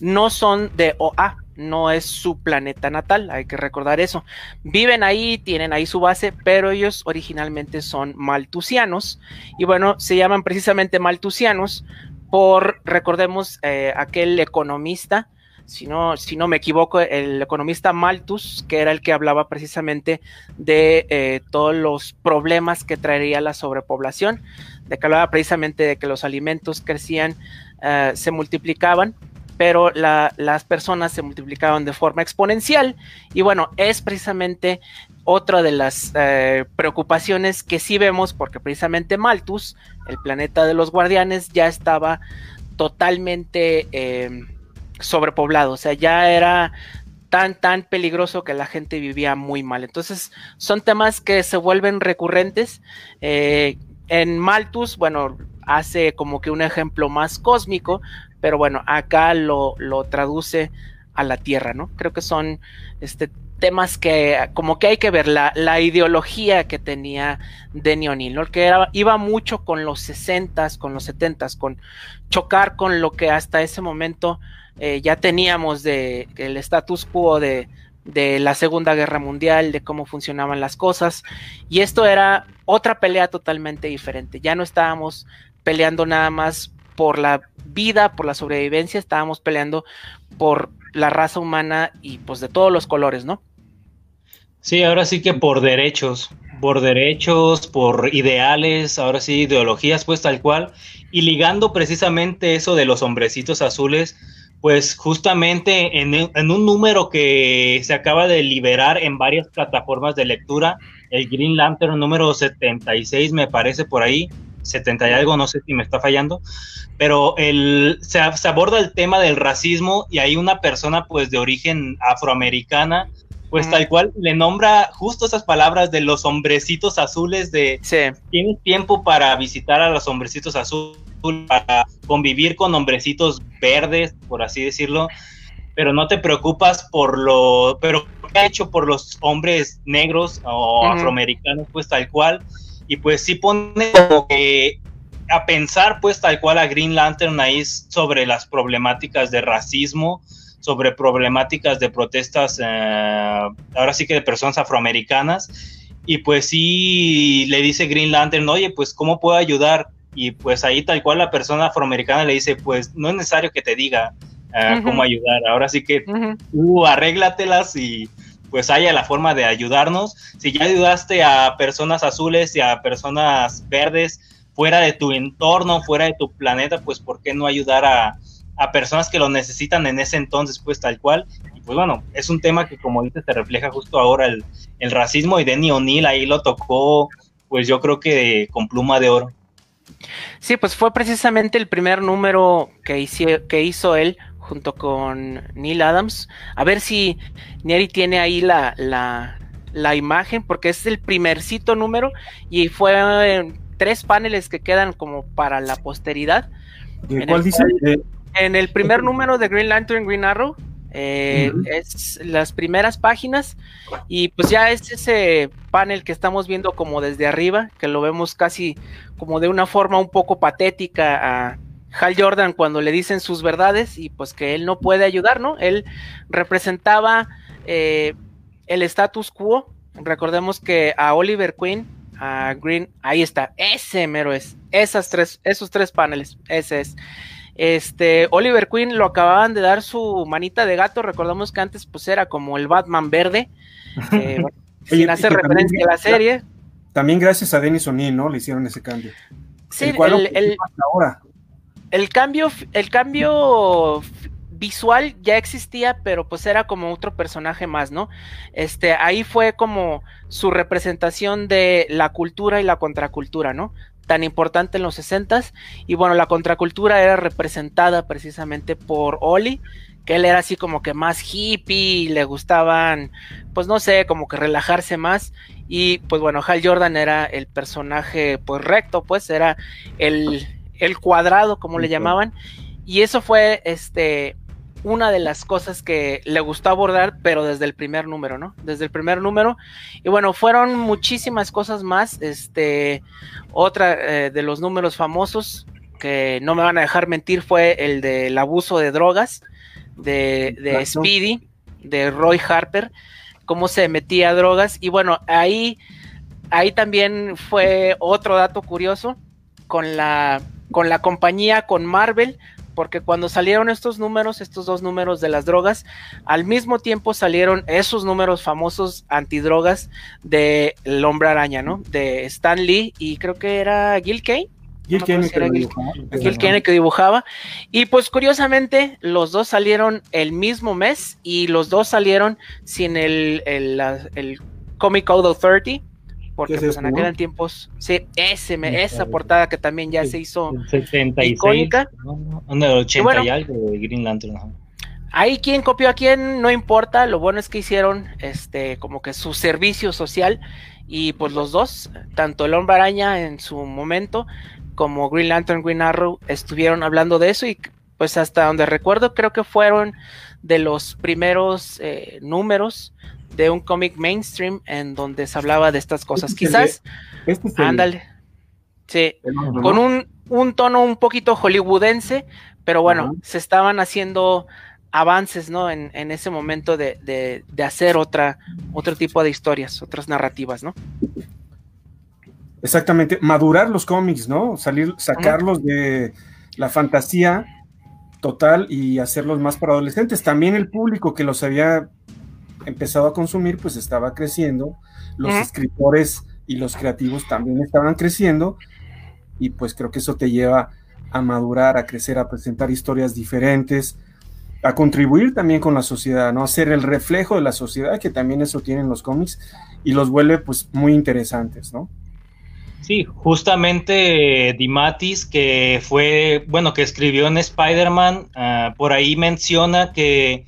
no son de OA, no es su planeta natal, hay que recordar eso. Viven ahí, tienen ahí su base, pero ellos originalmente son maltusianos y bueno, se llaman precisamente maltusianos por, recordemos, eh, aquel economista, si no, si no me equivoco, el economista Malthus, que era el que hablaba precisamente de eh, todos los problemas que traería la sobrepoblación, de que hablaba precisamente de que los alimentos crecían, eh, se multiplicaban pero las personas se multiplicaban de forma exponencial y bueno, es precisamente otra de las eh, preocupaciones que sí vemos porque precisamente Malthus, el planeta de los guardianes, ya estaba totalmente em, sobrepoblado, o sea, ya era tan, tan peligroso que la gente vivía muy mal. Entonces, son temas que se vuelven recurrentes. Eh, en Malthus, bueno, hace como que un ejemplo más cósmico, pero bueno, acá lo, lo traduce a la Tierra, ¿no? Creo que son este, temas que como que hay que ver la, la ideología que tenía Denny O'Neill, ¿no? que era, iba mucho con los 60s, con los 70s, con chocar con lo que hasta ese momento eh, ya teníamos de el status quo de, de la Segunda Guerra Mundial, de cómo funcionaban las cosas, y esto era otra pelea totalmente diferente, ya no estábamos peleando nada más por la vida, por la sobrevivencia, estábamos peleando por la raza humana y pues de todos los colores, ¿no? Sí, ahora sí que por derechos, por derechos, por ideales, ahora sí, ideologías, pues tal cual, y ligando precisamente eso de los hombrecitos azules, pues justamente en, en, un número que se acaba de liberar en varias plataformas de lectura, el Green Lantern número 76 me parece por ahí, 70 y algo, no sé si me está fallando, pero el, se, se, aborda el tema del racismo y hay una persona pues de origen afroamericana, pues tal cual le nombra justo esas palabras de los hombrecitos azules de tienes tiempo para visitar a los hombrecitos azules, para convivir con hombrecitos verdes, por así decirlo, pero no te preocupas por lo, pero ¿qué ha hecho por los hombres negros o afroamericanos, pues tal cual? Y pues sí pone como que a pensar pues tal cual a Green Lantern ahí sobre las problemáticas de racismo, sobre problemáticas de protestas, eh, ahora sí que de personas afroamericanas, y pues sí le dice Green Lantern, oye, pues ¿cómo puedo ayudar? Y pues ahí tal cual la persona afroamericana le dice, pues no es necesario que te diga eh, cómo ayudar, ahora sí que tú arréglatelas y pues haya la forma de ayudarnos. Si ya ayudaste a personas azules y a personas verdes fuera de tu entorno, fuera de tu planeta, pues ¿por qué no ayudar a, personas que lo necesitan en ese entonces, pues tal cual? Y pues bueno, es un tema que como dices te refleja justo ahora el, racismo y Denny O'Neill ahí lo tocó, pues yo creo que con pluma de oro. Sí, pues fue precisamente el primer número que hizo, que hizo él junto con Neil Adams. A ver si Neri tiene ahí la, la, imagen, porque es el primercito número y fue tres paneles que quedan como para la posteridad. ¿Cuál dice? En el primer número de Green Lantern Green Arrow. Eh, es las primeras páginas y pues ya es ese panel que estamos viendo como desde arriba, que lo vemos casi como de una forma un poco patética a, Hal Jordan cuando le dicen sus verdades y pues que él no puede ayudar, ¿no? Él representaba eh, el status quo. Recordemos que a Oliver Queen, a Green, ahí está, ese mero es, esas tres, esos tres paneles, ese es. Este, Oliver Queen lo acababan de dar su manita de gato, recordamos que antes pues era como el Batman verde, eh, sin hacer referencia a la serie. También gracias a Dennis O'Neill, ¿no? Le hicieron ese cambio. Sí, el, el, ahora el cambio, el cambio visual ya existía, pero pues era como otro personaje más, ¿no? Este, ahí fue como su representación de la cultura y la contracultura, ¿no? Tan importante en los 60 y bueno, la contracultura era representada precisamente por Oli, que él era así como que más hippie, le gustaban, pues no sé, como que relajarse más. Y pues bueno, Hal Jordan era el personaje pues recto, pues era el, el cuadrado, como le llamaban, y eso fue este una de las cosas que le gustó abordar, pero desde el primer número, ¿no? Desde el primer número. Y bueno, fueron muchísimas cosas más. Este, otra eh, de los números famosos que no me van a dejar mentir fue el del abuso de drogas de, de Speedy, de Roy Harper, cómo se metía drogas. Y bueno, ahí, ahí también fue otro dato curioso con la con la compañía, con Marvel, porque cuando salieron estos números, estos dos números de las drogas, al mismo tiempo salieron esos números famosos antidrogas de El Hombre Araña, ¿no? De Stan Lee y creo que era Gil Kane. Gil Kennedy que dibujaba. Y pues curiosamente, los dos salieron el mismo mes y los dos salieron sin el, el, el Comic Code 30 porque pues, en aquel tiempos, sí, ese, esa portada que también ya se hizo 76, icónica. ¿no? 80 y, algo de Green Lantern. Ahí quien copió a quién, no importa, lo bueno es que hicieron este como que su servicio social y pues los dos, tanto el Hombre Araña en su momento como Green Lantern, Green Arrow, estuvieron hablando de eso y pues hasta donde recuerdo creo que fueron de los primeros eh, números de un cómic mainstream en donde se hablaba de estas cosas. Este Quizás, este ándale, sí, con un, tono un poquito hollywoodense, pero bueno, se estaban haciendo avances, ¿no? En, ese momento de, hacer otra, otro tipo de historias, otras narrativas, ¿no? Exactamente, madurar los cómics, ¿no? Salir, sacarlos de la fantasía total y hacerlos más para adolescentes. También el público que los había empezado a consumir, pues estaba creciendo, los escritores y los creativos también estaban creciendo, y pues creo que eso te lleva a madurar, a crecer, a presentar historias diferentes, a contribuir también con la sociedad, ¿no? A ser el reflejo de la sociedad, que también eso tienen los cómics, y los vuelve pues muy interesantes, ¿no? Sí, justamente Dimatis, que fue, bueno, que escribió en Spider-Man, ah, por ahí menciona que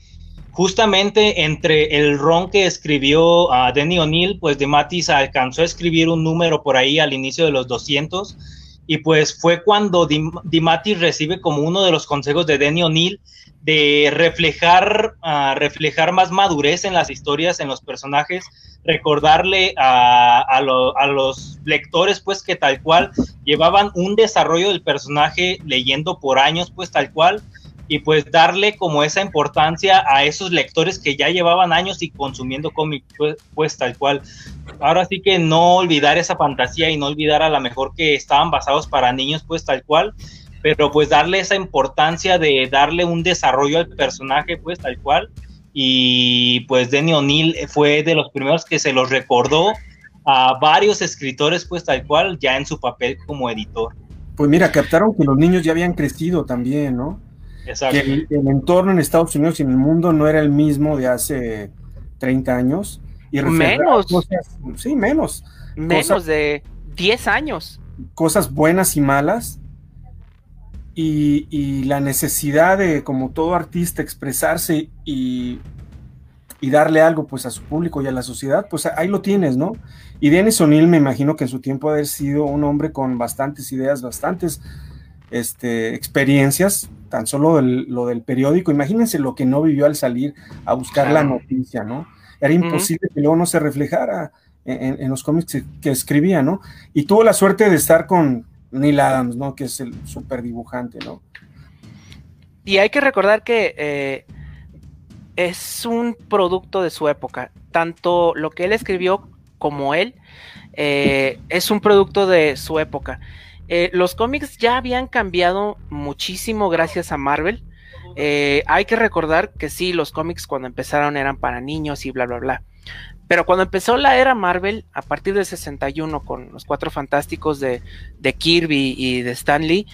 justamente entre el ron que escribió a Denny O'Neill, pues de Matis alcanzó a escribir un número por ahí al inicio de los 200 y pues fue cuando Dimatis recibe como uno de los consejos de Denny O'Neill de reflejar, reflejar más madurez en las historias, en los personajes, recordarle a, a, los lectores pues que tal cual llevaban un desarrollo del personaje leyendo por años pues tal cual y pues darle como esa importancia a esos lectores que ya llevaban años y consumiendo cómics, pues, pues, tal cual. Ahora sí que no olvidar esa fantasía y no olvidar a la mejor que estaban basados para niños, pues tal cual, pero pues darle esa importancia de darle un desarrollo al personaje, pues tal cual. Y pues Denny O'Neill fue de los primeros que se los recordó a varios escritores, pues tal cual, ya en su papel como editor. Pues mira, captaron que los niños ya habían crecido también, ¿no? Que el, entorno en Estados Unidos y en el mundo no era el mismo de hace 30 años. Y menos. sí, menos. Menos de 10 años. Cosas buenas y malas. Y, la necesidad de, como todo artista, expresarse y, y, darle algo pues a su público y a la sociedad, pues ahí lo tienes, ¿no? Y Dennis O'Neill me imagino que en su tiempo haber sido un hombre con bastantes ideas, bastantes este, experiencias, tan solo lo del periódico, imagínense lo que no vivió al salir a buscar la noticia, ¿no? Era imposible que luego no se reflejara en, los cómics que, escribía, ¿no? Y tuvo la suerte de estar con Neil Adams, ¿no? Que es el super dibujante, ¿no? Y hay que recordar que eh, es un producto de su época, tanto lo que él escribió como él, eh, es un producto de su época. Eh, los cómics ya habían cambiado muchísimo gracias a Marvel. Eh, hay que recordar que sí, los cómics cuando empezaron eran para niños y bla, bla, bla. Pero cuando empezó la era Marvel, a partir del 61, con los cuatro fantásticos de, Kirby y de Stan Lee,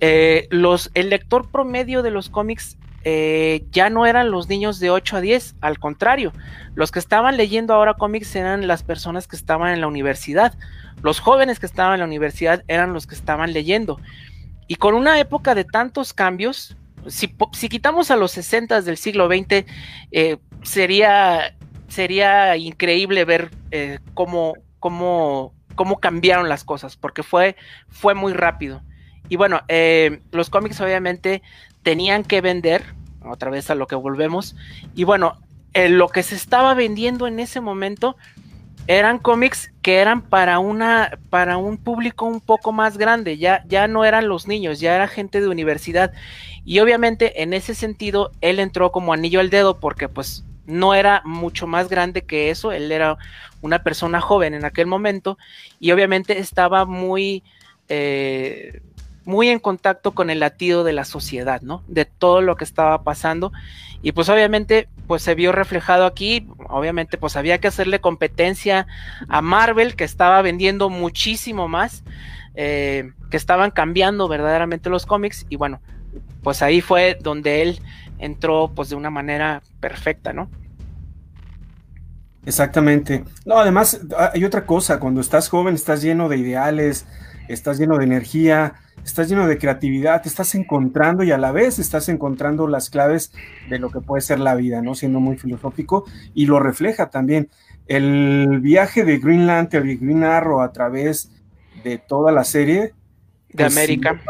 eh, los, el lector promedio de los cómics ya no eran los niños de 8 a 10, al contrario, los que estaban leyendo ahora cómics eran las personas que estaban en la universidad los jóvenes que estaban en la universidad eran los que estaban leyendo. Y con una época de tantos cambios, si, quitamos a los 60 del siglo XX, eh, sería, sería increíble ver eh, cómo, cómo, cómo, cambiaron las cosas, porque fue, fue muy rápido. Y bueno, eh, los cómics obviamente tenían que vender, otra vez a lo que volvemos, y bueno, lo que se estaba vendiendo en ese momento eran cómics que eran para una para un público un poco más grande, ya ya no eran los niños, ya era gente de universidad y obviamente en ese sentido él entró como anillo al dedo porque pues no era mucho más grande que eso, él era una persona joven en aquel momento y obviamente estaba muy eh, muy en contacto con el latido de la sociedad, ¿no? De todo lo que estaba pasando y pues obviamente pues se vio reflejado aquí, obviamente pues había que hacerle competencia a Marvel que estaba vendiendo muchísimo más. eh, que estaban cambiando verdaderamente los cómics y bueno, pues ahí fue donde él entró pues de una manera perfecta, ¿no? Exactamente. No, además hay otra cosa, cuando estás joven estás lleno de ideales, estás lleno de energía, estás lleno de creatividad, te estás encontrando y a la vez estás encontrando las claves de lo que puede ser la vida, ¿no? Siendo muy filosófico y lo refleja también. El viaje de Green Lantern y Green Arrow a través de toda la serie. De América.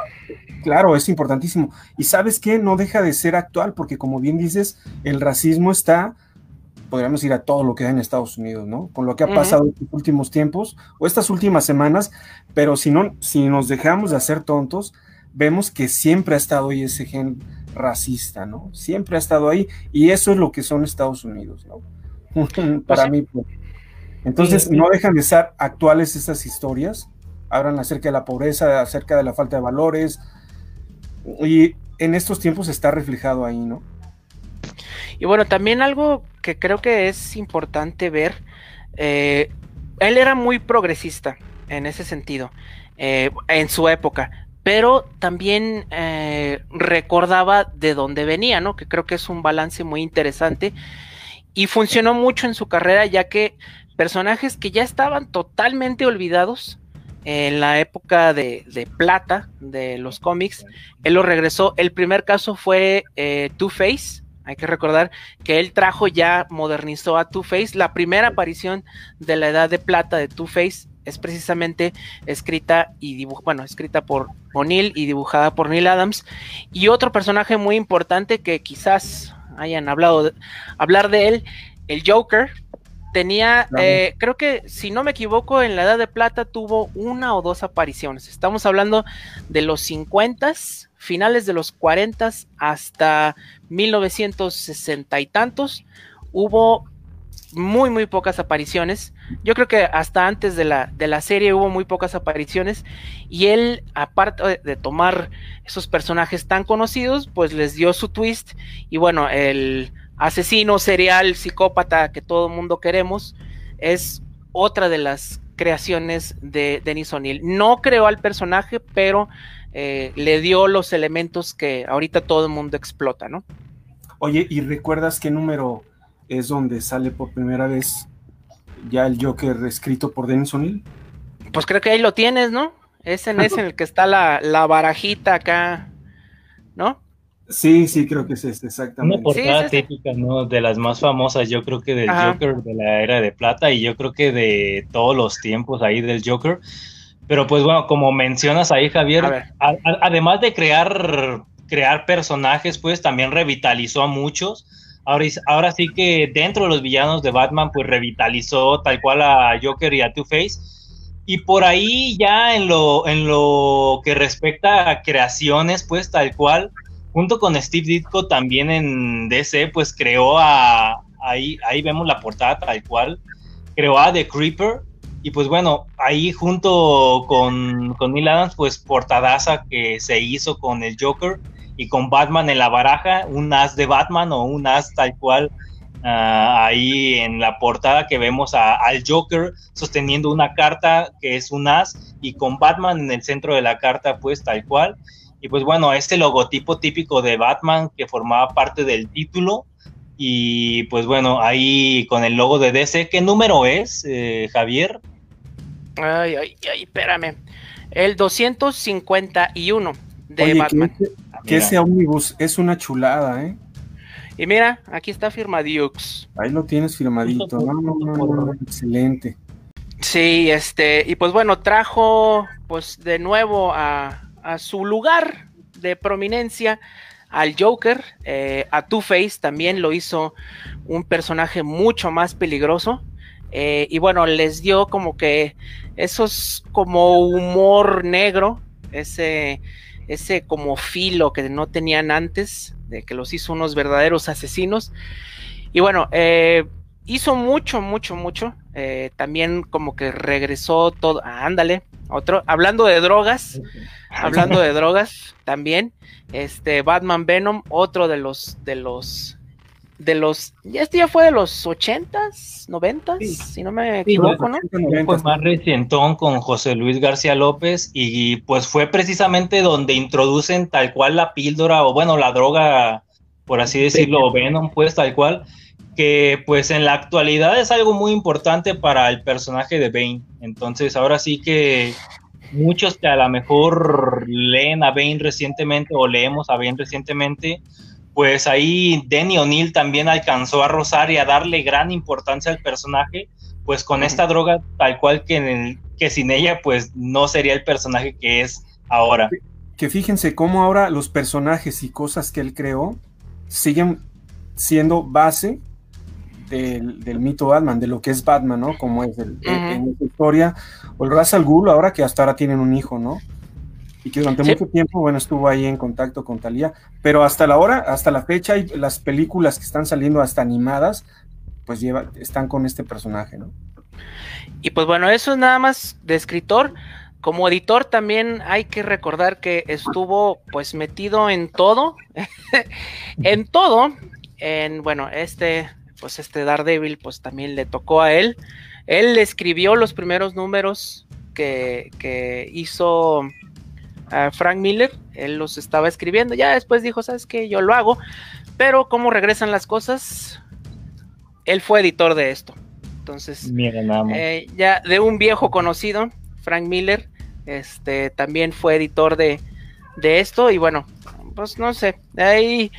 Claro, es importantísimo. Y sabes qué, no deja de ser actual, porque como bien dices, el racismo está podríamos ir a todo lo que hay en Estados Unidos, ¿no? Con lo que ha pasado en los últimos tiempos o estas últimas semanas, pero si no, si nos dejamos de hacer tontos, vemos que siempre ha estado ahí ese gen racista, ¿no? Siempre ha estado ahí y eso es lo que son Estados Unidos, ¿no? Para mí. Pues. Entonces, no dejan de ser actuales estas historias, hablan acerca de la pobreza, acerca de la falta de valores y en estos tiempos está reflejado ahí, ¿no? Y bueno, también algo que creo que es importante ver, eh, él era muy progresista en ese sentido, eh, en su época, pero también eh, recordaba de dónde venía, ¿no? Que creo que es un balance muy interesante y funcionó mucho en su carrera, ya que personajes que ya estaban totalmente olvidados en la época de, de plata de los cómics, él lo regresó. El primer caso fue Two-Face, hay que recordar que él trajo ya, modernizó a Two-Face. La primera aparición de la Edad de Plata de Two-Face es precisamente escrita y dibujada, bueno, escrita por O'Neill y dibujada por Neil Adams. Y otro personaje muy importante que quizás hayan hablado de, hablar de él, el Joker, tenía, eh, creo que si no me equivoco, en la Edad de Plata tuvo una o dos apariciones. Estamos hablando de los 50 finales de los 40 hasta 1960 y tantos, hubo muy, muy pocas apariciones. Yo creo que hasta antes de la, de la serie hubo muy pocas apariciones. Y él, aparte de tomar esos personajes tan conocidos, pues les dio su twist. Y bueno, el asesino serial, psicópata que todo el mundo queremos, es otra de las creaciones de Denis O'Neill. No creó al personaje, pero eh, le dio los elementos que ahorita todo el mundo explota, ¿no? Oye, ¿y recuerdas qué número es donde sale por primera vez ya el Joker escrito por Dennis O'Neill? Pues creo que ahí lo tienes, ¿no? Es en ese en el que está la, barajita acá, ¿no? Sí, sí, creo que es este, exactamente. Una portada típica, ¿no? De las más famosas, yo creo que del Joker de la era de plata y yo creo que de todos los tiempos ahí del Joker. Pero pues bueno, como mencionas ahí, Javier, además de crear, crear personajes, pues también revitalizó a muchos. Ahora, ahora sí que dentro de los villanos de Batman, pues revitalizó tal cual a Joker y a Two-Face. Y por ahí ya en lo, en lo que respecta a creaciones, pues tal cual, junto con Steve Ditko también en DC, pues creó a, ahí, ahí vemos la portada tal cual, creó a The Creeper, y pues bueno, ahí junto con, con Neil Adams, pues portadaza que se hizo con el Joker y con Batman en la baraja, un as de Batman o un as tal cual ah, ahí en la portada que vemos al Joker sosteniendo una carta que es un as y con Batman en el centro de la carta pues tal cual. Y pues bueno, este logotipo típico de Batman que formaba parte del título y pues bueno, ahí con el logo de DC, ¿qué número es, eh, Javier? Ay, ay, ay, espérame. El 251 de Batman. Que ese, omnibus es una chulada, ¿eh? Y mira, aquí está firmadiux. Ahí lo tienes firmadito. excelente. Sí, este, y pues bueno, trajo pues de nuevo a, a su lugar de prominencia al Joker, eh, a Two-Face también lo hizo un personaje mucho más peligroso. Eh, y bueno, les dio como que esos como humor negro, ese, ese como filo que no tenían antes, de que los hizo unos verdaderos asesinos. Y bueno, eh, hizo mucho, mucho, mucho. también como que regresó todo. ándale, otro. Hablando de drogas. hablando de drogas también. Este, Batman Venom, otro de los, de los de los, ya este ya fue de los ochentas, noventas, si no me equivoco, ¿no? Fue más recientón con José Luis García López y pues fue precisamente donde introducen tal cual la píldora o bueno, la droga, por así decirlo, Venom, pues tal cual, que pues en la actualidad es algo muy importante para el personaje de Bane. Entonces ahora sí que muchos que a lo mejor leen a Bane recientemente o leemos a Bane recientemente, pues ahí Denny O'Neill también alcanzó a rozar y a darle gran importancia al personaje, pues con esta droga tal cual que, que sin ella pues no sería el personaje que es ahora. Que fíjense cómo ahora los personajes y cosas que él creó siguen siendo base del, mito Batman, de lo que es Batman, ¿no? Como es el, en esta historia. O el Ra's al Ghul, ahora que hasta ahora tienen un hijo, ¿no? Y que durante mucho tiempo, bueno, estuvo ahí en contacto con Talía, pero hasta la hora, hasta la fecha, y las películas que están saliendo hasta animadas, pues lleva, están con este personaje, ¿no? Y pues bueno, eso es nada más de escritor. Como editor también hay que recordar que estuvo pues metido en todo, en todo, en bueno, este, pues este Daredevil pues también le tocó a él. Él escribió los primeros números que, que hizo Frank Miller, él los estaba escribiendo, ya después dijo, sabes que yo lo hago, pero cómo regresan las cosas, él fue editor de esto. Entonces, eh, ya de un viejo conocido, Frank Miller, este también fue editor de, de esto, y bueno, pues no sé, ahí,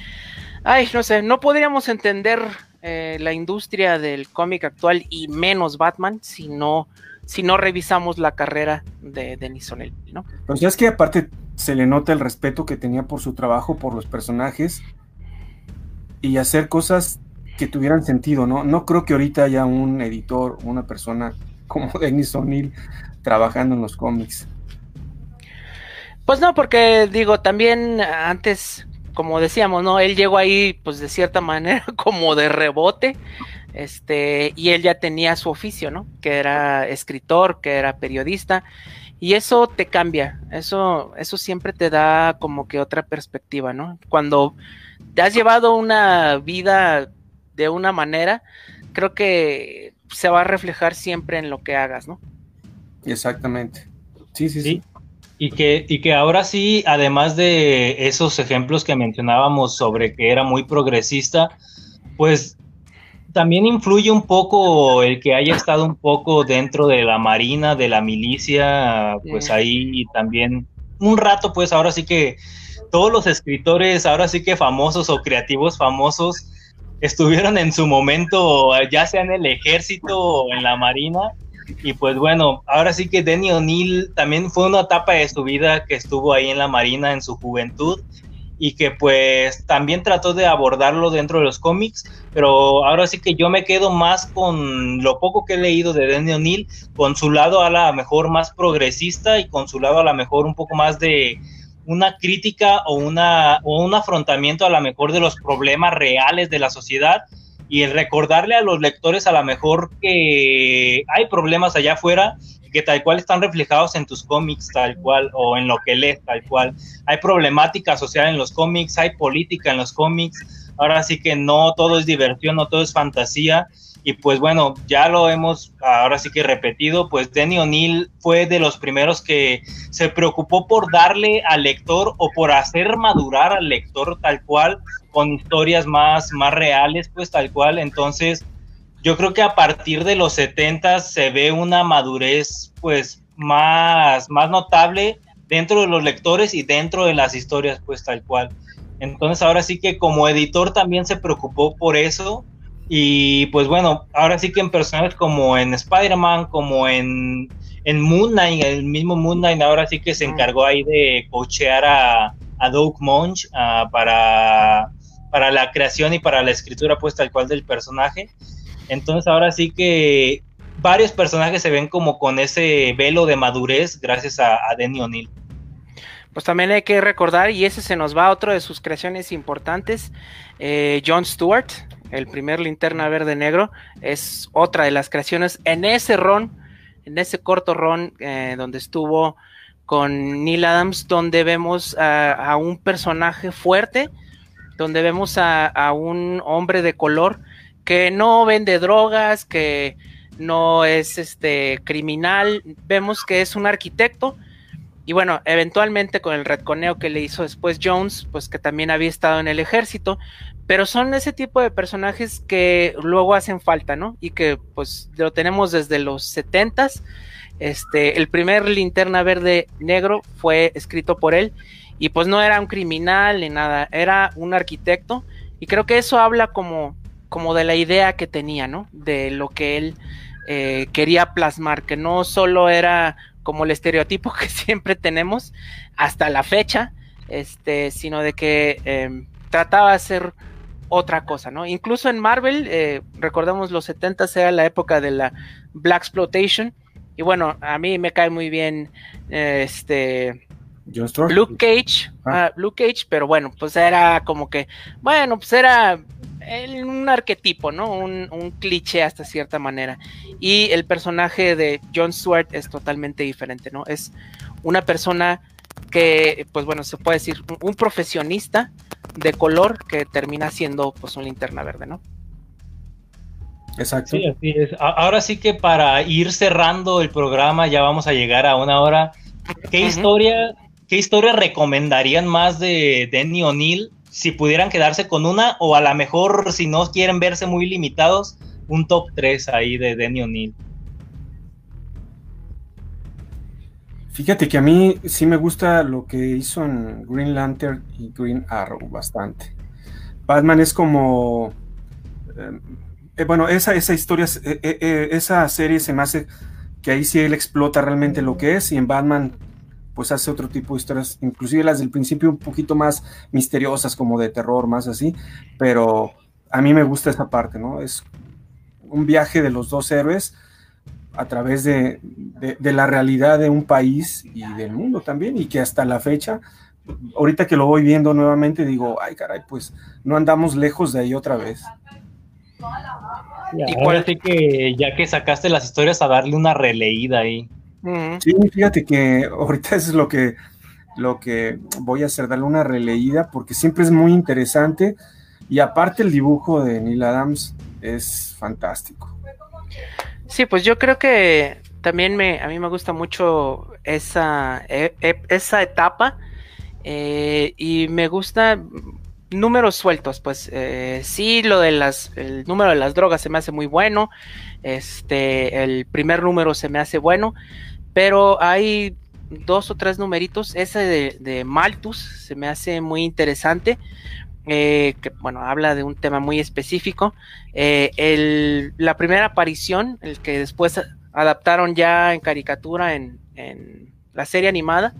ay, no sé, no podríamos entender eh, la industria del cómic actual y menos Batman si no si no revisamos la carrera de Denis O'Neill, ¿no? Pues es que aparte se le nota el respeto que tenía por su trabajo, por los personajes y hacer cosas que tuvieran sentido, ¿no? No creo que ahorita haya un editor, una persona como Denis O'Neill trabajando en los cómics. Pues no, porque digo, también antes, como decíamos, ¿no? Él llegó ahí, pues de cierta manera, como de rebote. Este, y él ya tenía su oficio, ¿no? Que era escritor, que era periodista, y eso te cambia, eso, eso siempre te da como que otra perspectiva, ¿no? Cuando te has llevado una vida de una manera, creo que se va a reflejar siempre en lo que hagas, ¿no? Exactamente. Sí, sí, sí. Y que, y que ahora sí, además de esos ejemplos que mencionábamos sobre que era muy progresista, pues también influye un poco el que haya estado un poco dentro de la marina, de la milicia, pues ahí también un rato, pues ahora sí que todos los escritores, ahora sí que famosos o creativos famosos, estuvieron en su momento, ya sea en el ejército o en la marina. Y pues bueno, ahora sí que Denny O'Neill también fue una etapa de su vida que estuvo ahí en la marina en su juventud y que pues también trató de abordarlo dentro de los cómics, pero ahora sí que yo me quedo más con lo poco que he leído de Danny O'Neill, con su lado a la mejor más progresista y con su lado a la mejor un poco más de una crítica o, una, o un afrontamiento a la mejor de los problemas reales de la sociedad y el recordarle a los lectores a la mejor que hay problemas allá afuera que tal cual están reflejados en tus cómics, tal cual, o en lo que lees, tal cual. Hay problemática social en los cómics, hay política en los cómics. Ahora sí que no todo es diversión, no todo es fantasía. Y pues bueno, ya lo hemos ahora sí que repetido, pues Denny O'Neill fue de los primeros que se preocupó por darle al lector o por hacer madurar al lector tal cual, con historias más, más reales, pues tal cual. Entonces, yo creo que a partir de los 70 se ve una madurez pues más, más notable dentro de los lectores y dentro de las historias pues tal cual. Entonces ahora sí que como editor también se preocupó por eso y pues bueno, ahora sí que en personajes como en Spider-Man, como en, en Moon Knight, el mismo Moon Knight ahora sí que se encargó ahí de cochear a, a Doug Munch ah, para, para la creación y para la escritura pues tal cual del personaje. Entonces ahora sí que varios personajes se ven como con ese velo de madurez gracias a, a Denny O'Neill. Pues también hay que recordar, y ese se nos va a otro de sus creaciones importantes, eh, John Stewart, el primer linterna verde negro, es otra de las creaciones en ese ron, en ese corto ron eh, donde estuvo con Neil Adams, donde vemos a un personaje fuerte, donde vemos a, un hombre de color que no vende drogas, que no es este criminal, vemos que es un arquitecto y bueno, eventualmente con el retconeo que le hizo después Jones, pues que también había estado en el ejército, pero son ese tipo de personajes que luego hacen falta, ¿no? Y que pues lo tenemos desde los setentas. Este, el primer linterna verde negro fue escrito por él y pues no era un criminal ni nada, era un arquitecto y creo que eso habla como, como de la idea que tenía, ¿no? De lo que él eh, quería plasmar, que no solo era como el estereotipo que siempre tenemos hasta la fecha, este, sino de que em, trataba de hacer otra cosa, ¿no? Incluso en Marvel, eh, recordamos los 70 era la época de la Black Exploitation, y bueno, a mí me cae muy bien este Luke Cage, ah. Ah, Luke Cage, pero bueno, pues era como que, bueno, pues era un arquetipo, ¿no? Un, un, cliché hasta cierta manera. Y el personaje de John Stewart es totalmente diferente, ¿no? Es una persona que, pues bueno, se puede decir un profesionista de color que termina siendo pues un linterna verde, ¿no? Exacto. Sí, así es. Ahora sí que para ir cerrando el programa, ya vamos a llegar a una hora. ¿Qué historia, qué historia recomendarían más de Danny O'Neill si pudieran quedarse con una? O a lo mejor, si no quieren verse muy limitados, un top 3 ahí de Danny O'Neill. Fíjate que a mí sí me gusta lo que hizo en Green Lantern y Green Arrow bastante. Batman es como... Eh, eh, bueno, esa, esa historia, eh, esa serie se me hace que ahí sí él explota realmente lo que es y en Batman pues hace otro tipo de historias, inclusive las del principio un poquito más misteriosas, como de terror, más así, pero a mí me gusta esa parte, ¿no? Es un viaje de los dos héroes a través de, la realidad de un país y del mundo también, y que hasta la fecha, ahorita que lo voy viendo nuevamente, digo, ay caray, pues no andamos lejos de ahí otra vez. y sí que ya que sacaste las historias a darle una releída ahí. Sí, fíjate que ahorita es lo que, lo que voy a hacer, darle una releída, porque siempre es muy interesante, y aparte el dibujo de Neil Adams es fantástico. Sí, pues yo creo que también me, a mí me gusta mucho esa, e, e, esa etapa eh, y me gusta números sueltos, pues eh, sí, lo de las, el número de las drogas se me hace muy bueno, este, el primer número se me hace bueno, pero hay dos o tres numeritos, ese de, Malthus se me hace muy interesante, eh, que bueno, habla de un tema muy específico. Eh, la primera aparición, el que después adaptaron ya en caricatura en, la serie animada,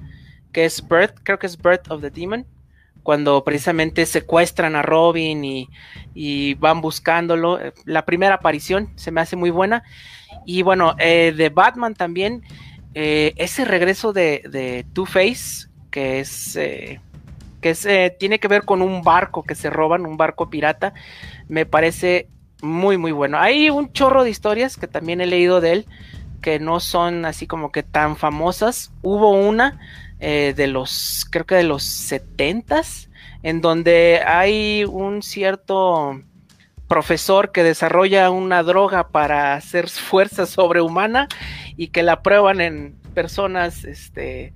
que es Birth, creo que es Birth of the Demon, cuando precisamente secuestran a Robin y, van buscándolo. La primera aparición se me hace muy buena. Y bueno, eh, de Batman también, ese regreso de, de Two-Face, que es que eh, tiene que ver con un barco que se roban, un barco pirata, me parece muy, muy bueno. Hay un chorro de historias que también he leído de él, que no son así como que tan famosas. Hubo una eh, de los, creo que de los setentas, en donde hay un cierto profesor que desarrolla una droga para hacer fuerza sobrehumana y que la prueban en personas, este,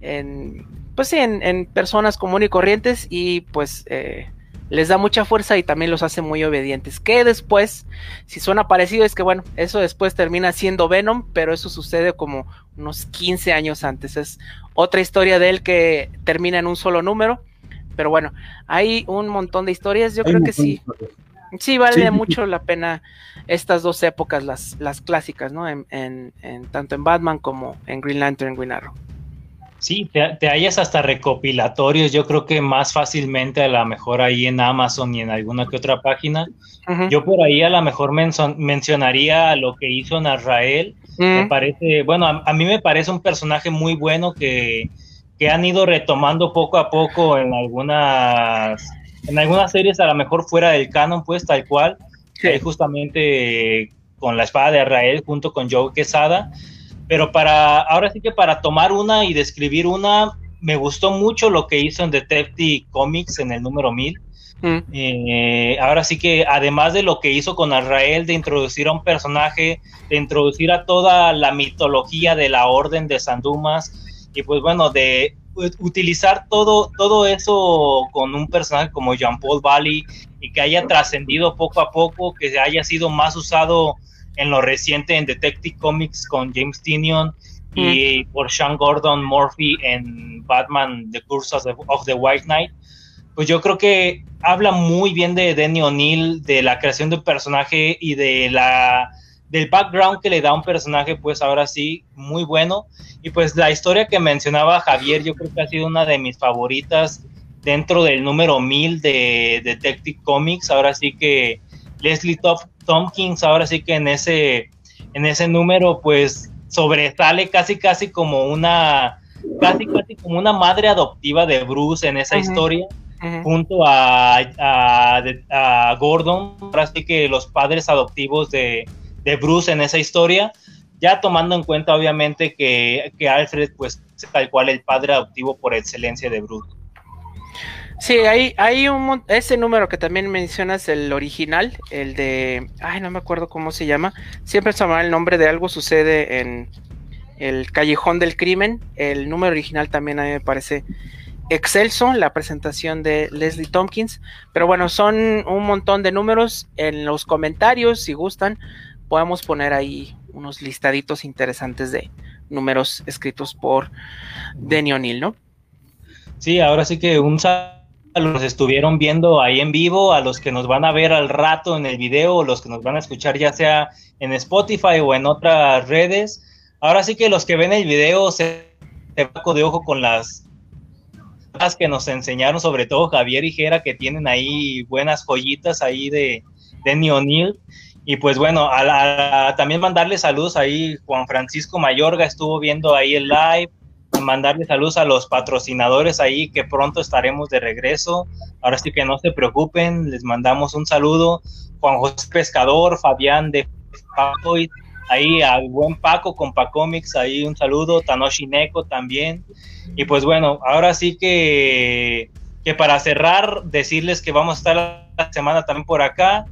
en pues sí, en, personas comunes y corrientes y pues eh, les da mucha fuerza y también los hace muy obedientes. Que después, si suena parecido, es que bueno, eso después termina siendo Venom, pero eso sucede como unos 15 años antes. Es otra historia de él que termina en un solo número. Pero bueno, hay un montón de historias, yo creo que sí. Sí, vale mucho la pena estas dos épocas, las, las clásicas, ¿no? En, en, tanto en Batman como en Green Lantern, Green Arrow. Sí, te, hallas hasta recopilatorios, yo creo que más fácilmente a lo mejor ahí en Amazon y en alguna que otra página. Yo por ahí a lo mejor mencionaría lo que hizo Nazrael. Me mm. parece, bueno, a, mí me parece un personaje muy bueno que, han ido retomando poco a poco en algunas, en algunas series, a lo mejor fuera del canon, pues tal cual. justamente con la espada de Israel junto con Joe Quesada pero para, ahora sí que para tomar una y describir una, me gustó mucho lo que hizo en Detective Comics en el número 1000. Mm. Eh, ahora sí que además de lo que hizo con Azrael de introducir a un personaje, de introducir a toda la mitología de la Orden de Sandumas y pues bueno, de utilizar todo, todo eso con un personaje como Jean-Paul Valley y que haya trascendido poco a poco, que haya sido más usado en lo reciente en Detective Comics con James Tinion y por Sean Gordon Murphy en Batman The Curse of the, White Knight, pues yo creo que habla muy bien de Denny O'Neill, de la creación de un personaje y de la del background que le da un personaje, pues ahora sí, muy bueno. Y pues la historia que mencionaba Javier, yo creo que ha sido una de mis favoritas dentro del número 1000 de Detective Comics. Ahora sí que Leslie Tompkins, ahora sí que en ese, en ese número, pues sobresale casi, casi como una, casi, casi como una madre adoptiva de Bruce en esa historia. junto a, a, Gordon, ahora sí que los padres adoptivos de, de Bruce en esa historia, ya tomando en cuenta obviamente que, Alfred pues es tal cual el padre adoptivo por excelencia de Bruce. Sí, hay, hay un ese número que también mencionas, el original, el de, ay, no me acuerdo cómo se llama, siempre se llama el nombre de algo sucede en el callejón del crimen, el número original también a mí me parece excelso, la presentación de Leslie Tompkins, pero bueno, son un montón de números en los comentarios, si gustan, podemos poner ahí unos listaditos interesantes de números escritos por Denny O'Neill, ¿no? Sí, ahora sí que un saludo a los que estuvieron viendo ahí en vivo, a los que nos van a ver al rato en el video, o los que nos van a escuchar ya sea en Spotify o en otras redes. Ahora sí que los que ven el video se poco de ojo con las que nos enseñaron, sobre todo Javier y Jera, que tienen ahí buenas joyitas ahí de Denny O'Neill. Y pues bueno, también mandarle saludos ahí, Juan Francisco Mayorga estuvo viendo ahí el live, mandarle saludos a los patrocinadores ahí que pronto estaremos de regreso. Ahora sí que no se preocupen, les mandamos un saludo. Juan José Pescador, Fabián de Pacoid, ahí al buen Paco con Pacomics, ahí un saludo, Tanoshi Neko también. Y pues bueno, ahora sí que, que para cerrar, decirles que vamos a estar la semana también por acá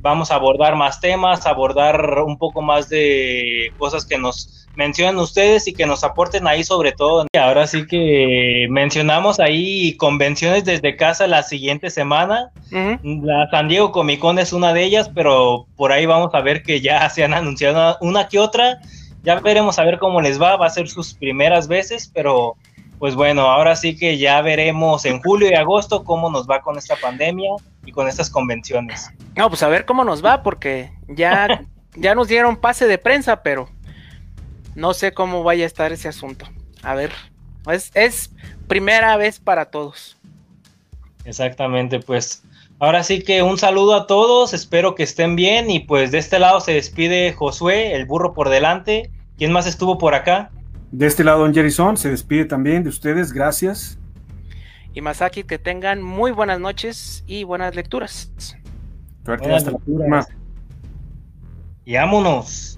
vamos a abordar más temas, abordar un poco más de cosas que nos mencionen ustedes y que nos aporten ahí sobre todo. Ahora sí que mencionamos ahí convenciones desde casa la siguiente semana. La San Diego Comic Con es una de ellas, pero por ahí vamos a ver que ya se han anunciado una que otra. Ya veremos a ver cómo les va, va a ser sus primeras veces, pero pues bueno, ahora sí que ya veremos en julio y agosto cómo nos va con esta pandemia y con estas convenciones. No, pues a ver cómo nos va, porque ya, ya nos dieron pase de prensa, pero no sé cómo vaya a estar ese asunto. A ver, es, es primera vez para todos. Exactamente, pues ahora sí que un saludo a todos, espero que estén bien y pues de este lado se despide Josué, el burro por delante. ¿Quién más estuvo por acá? De este lado, Don Jerison se despide también de ustedes, gracias. Y Masaki, que tengan muy buenas noches y buenas lecturas. Suerte hasta la próxima. Y vámonos.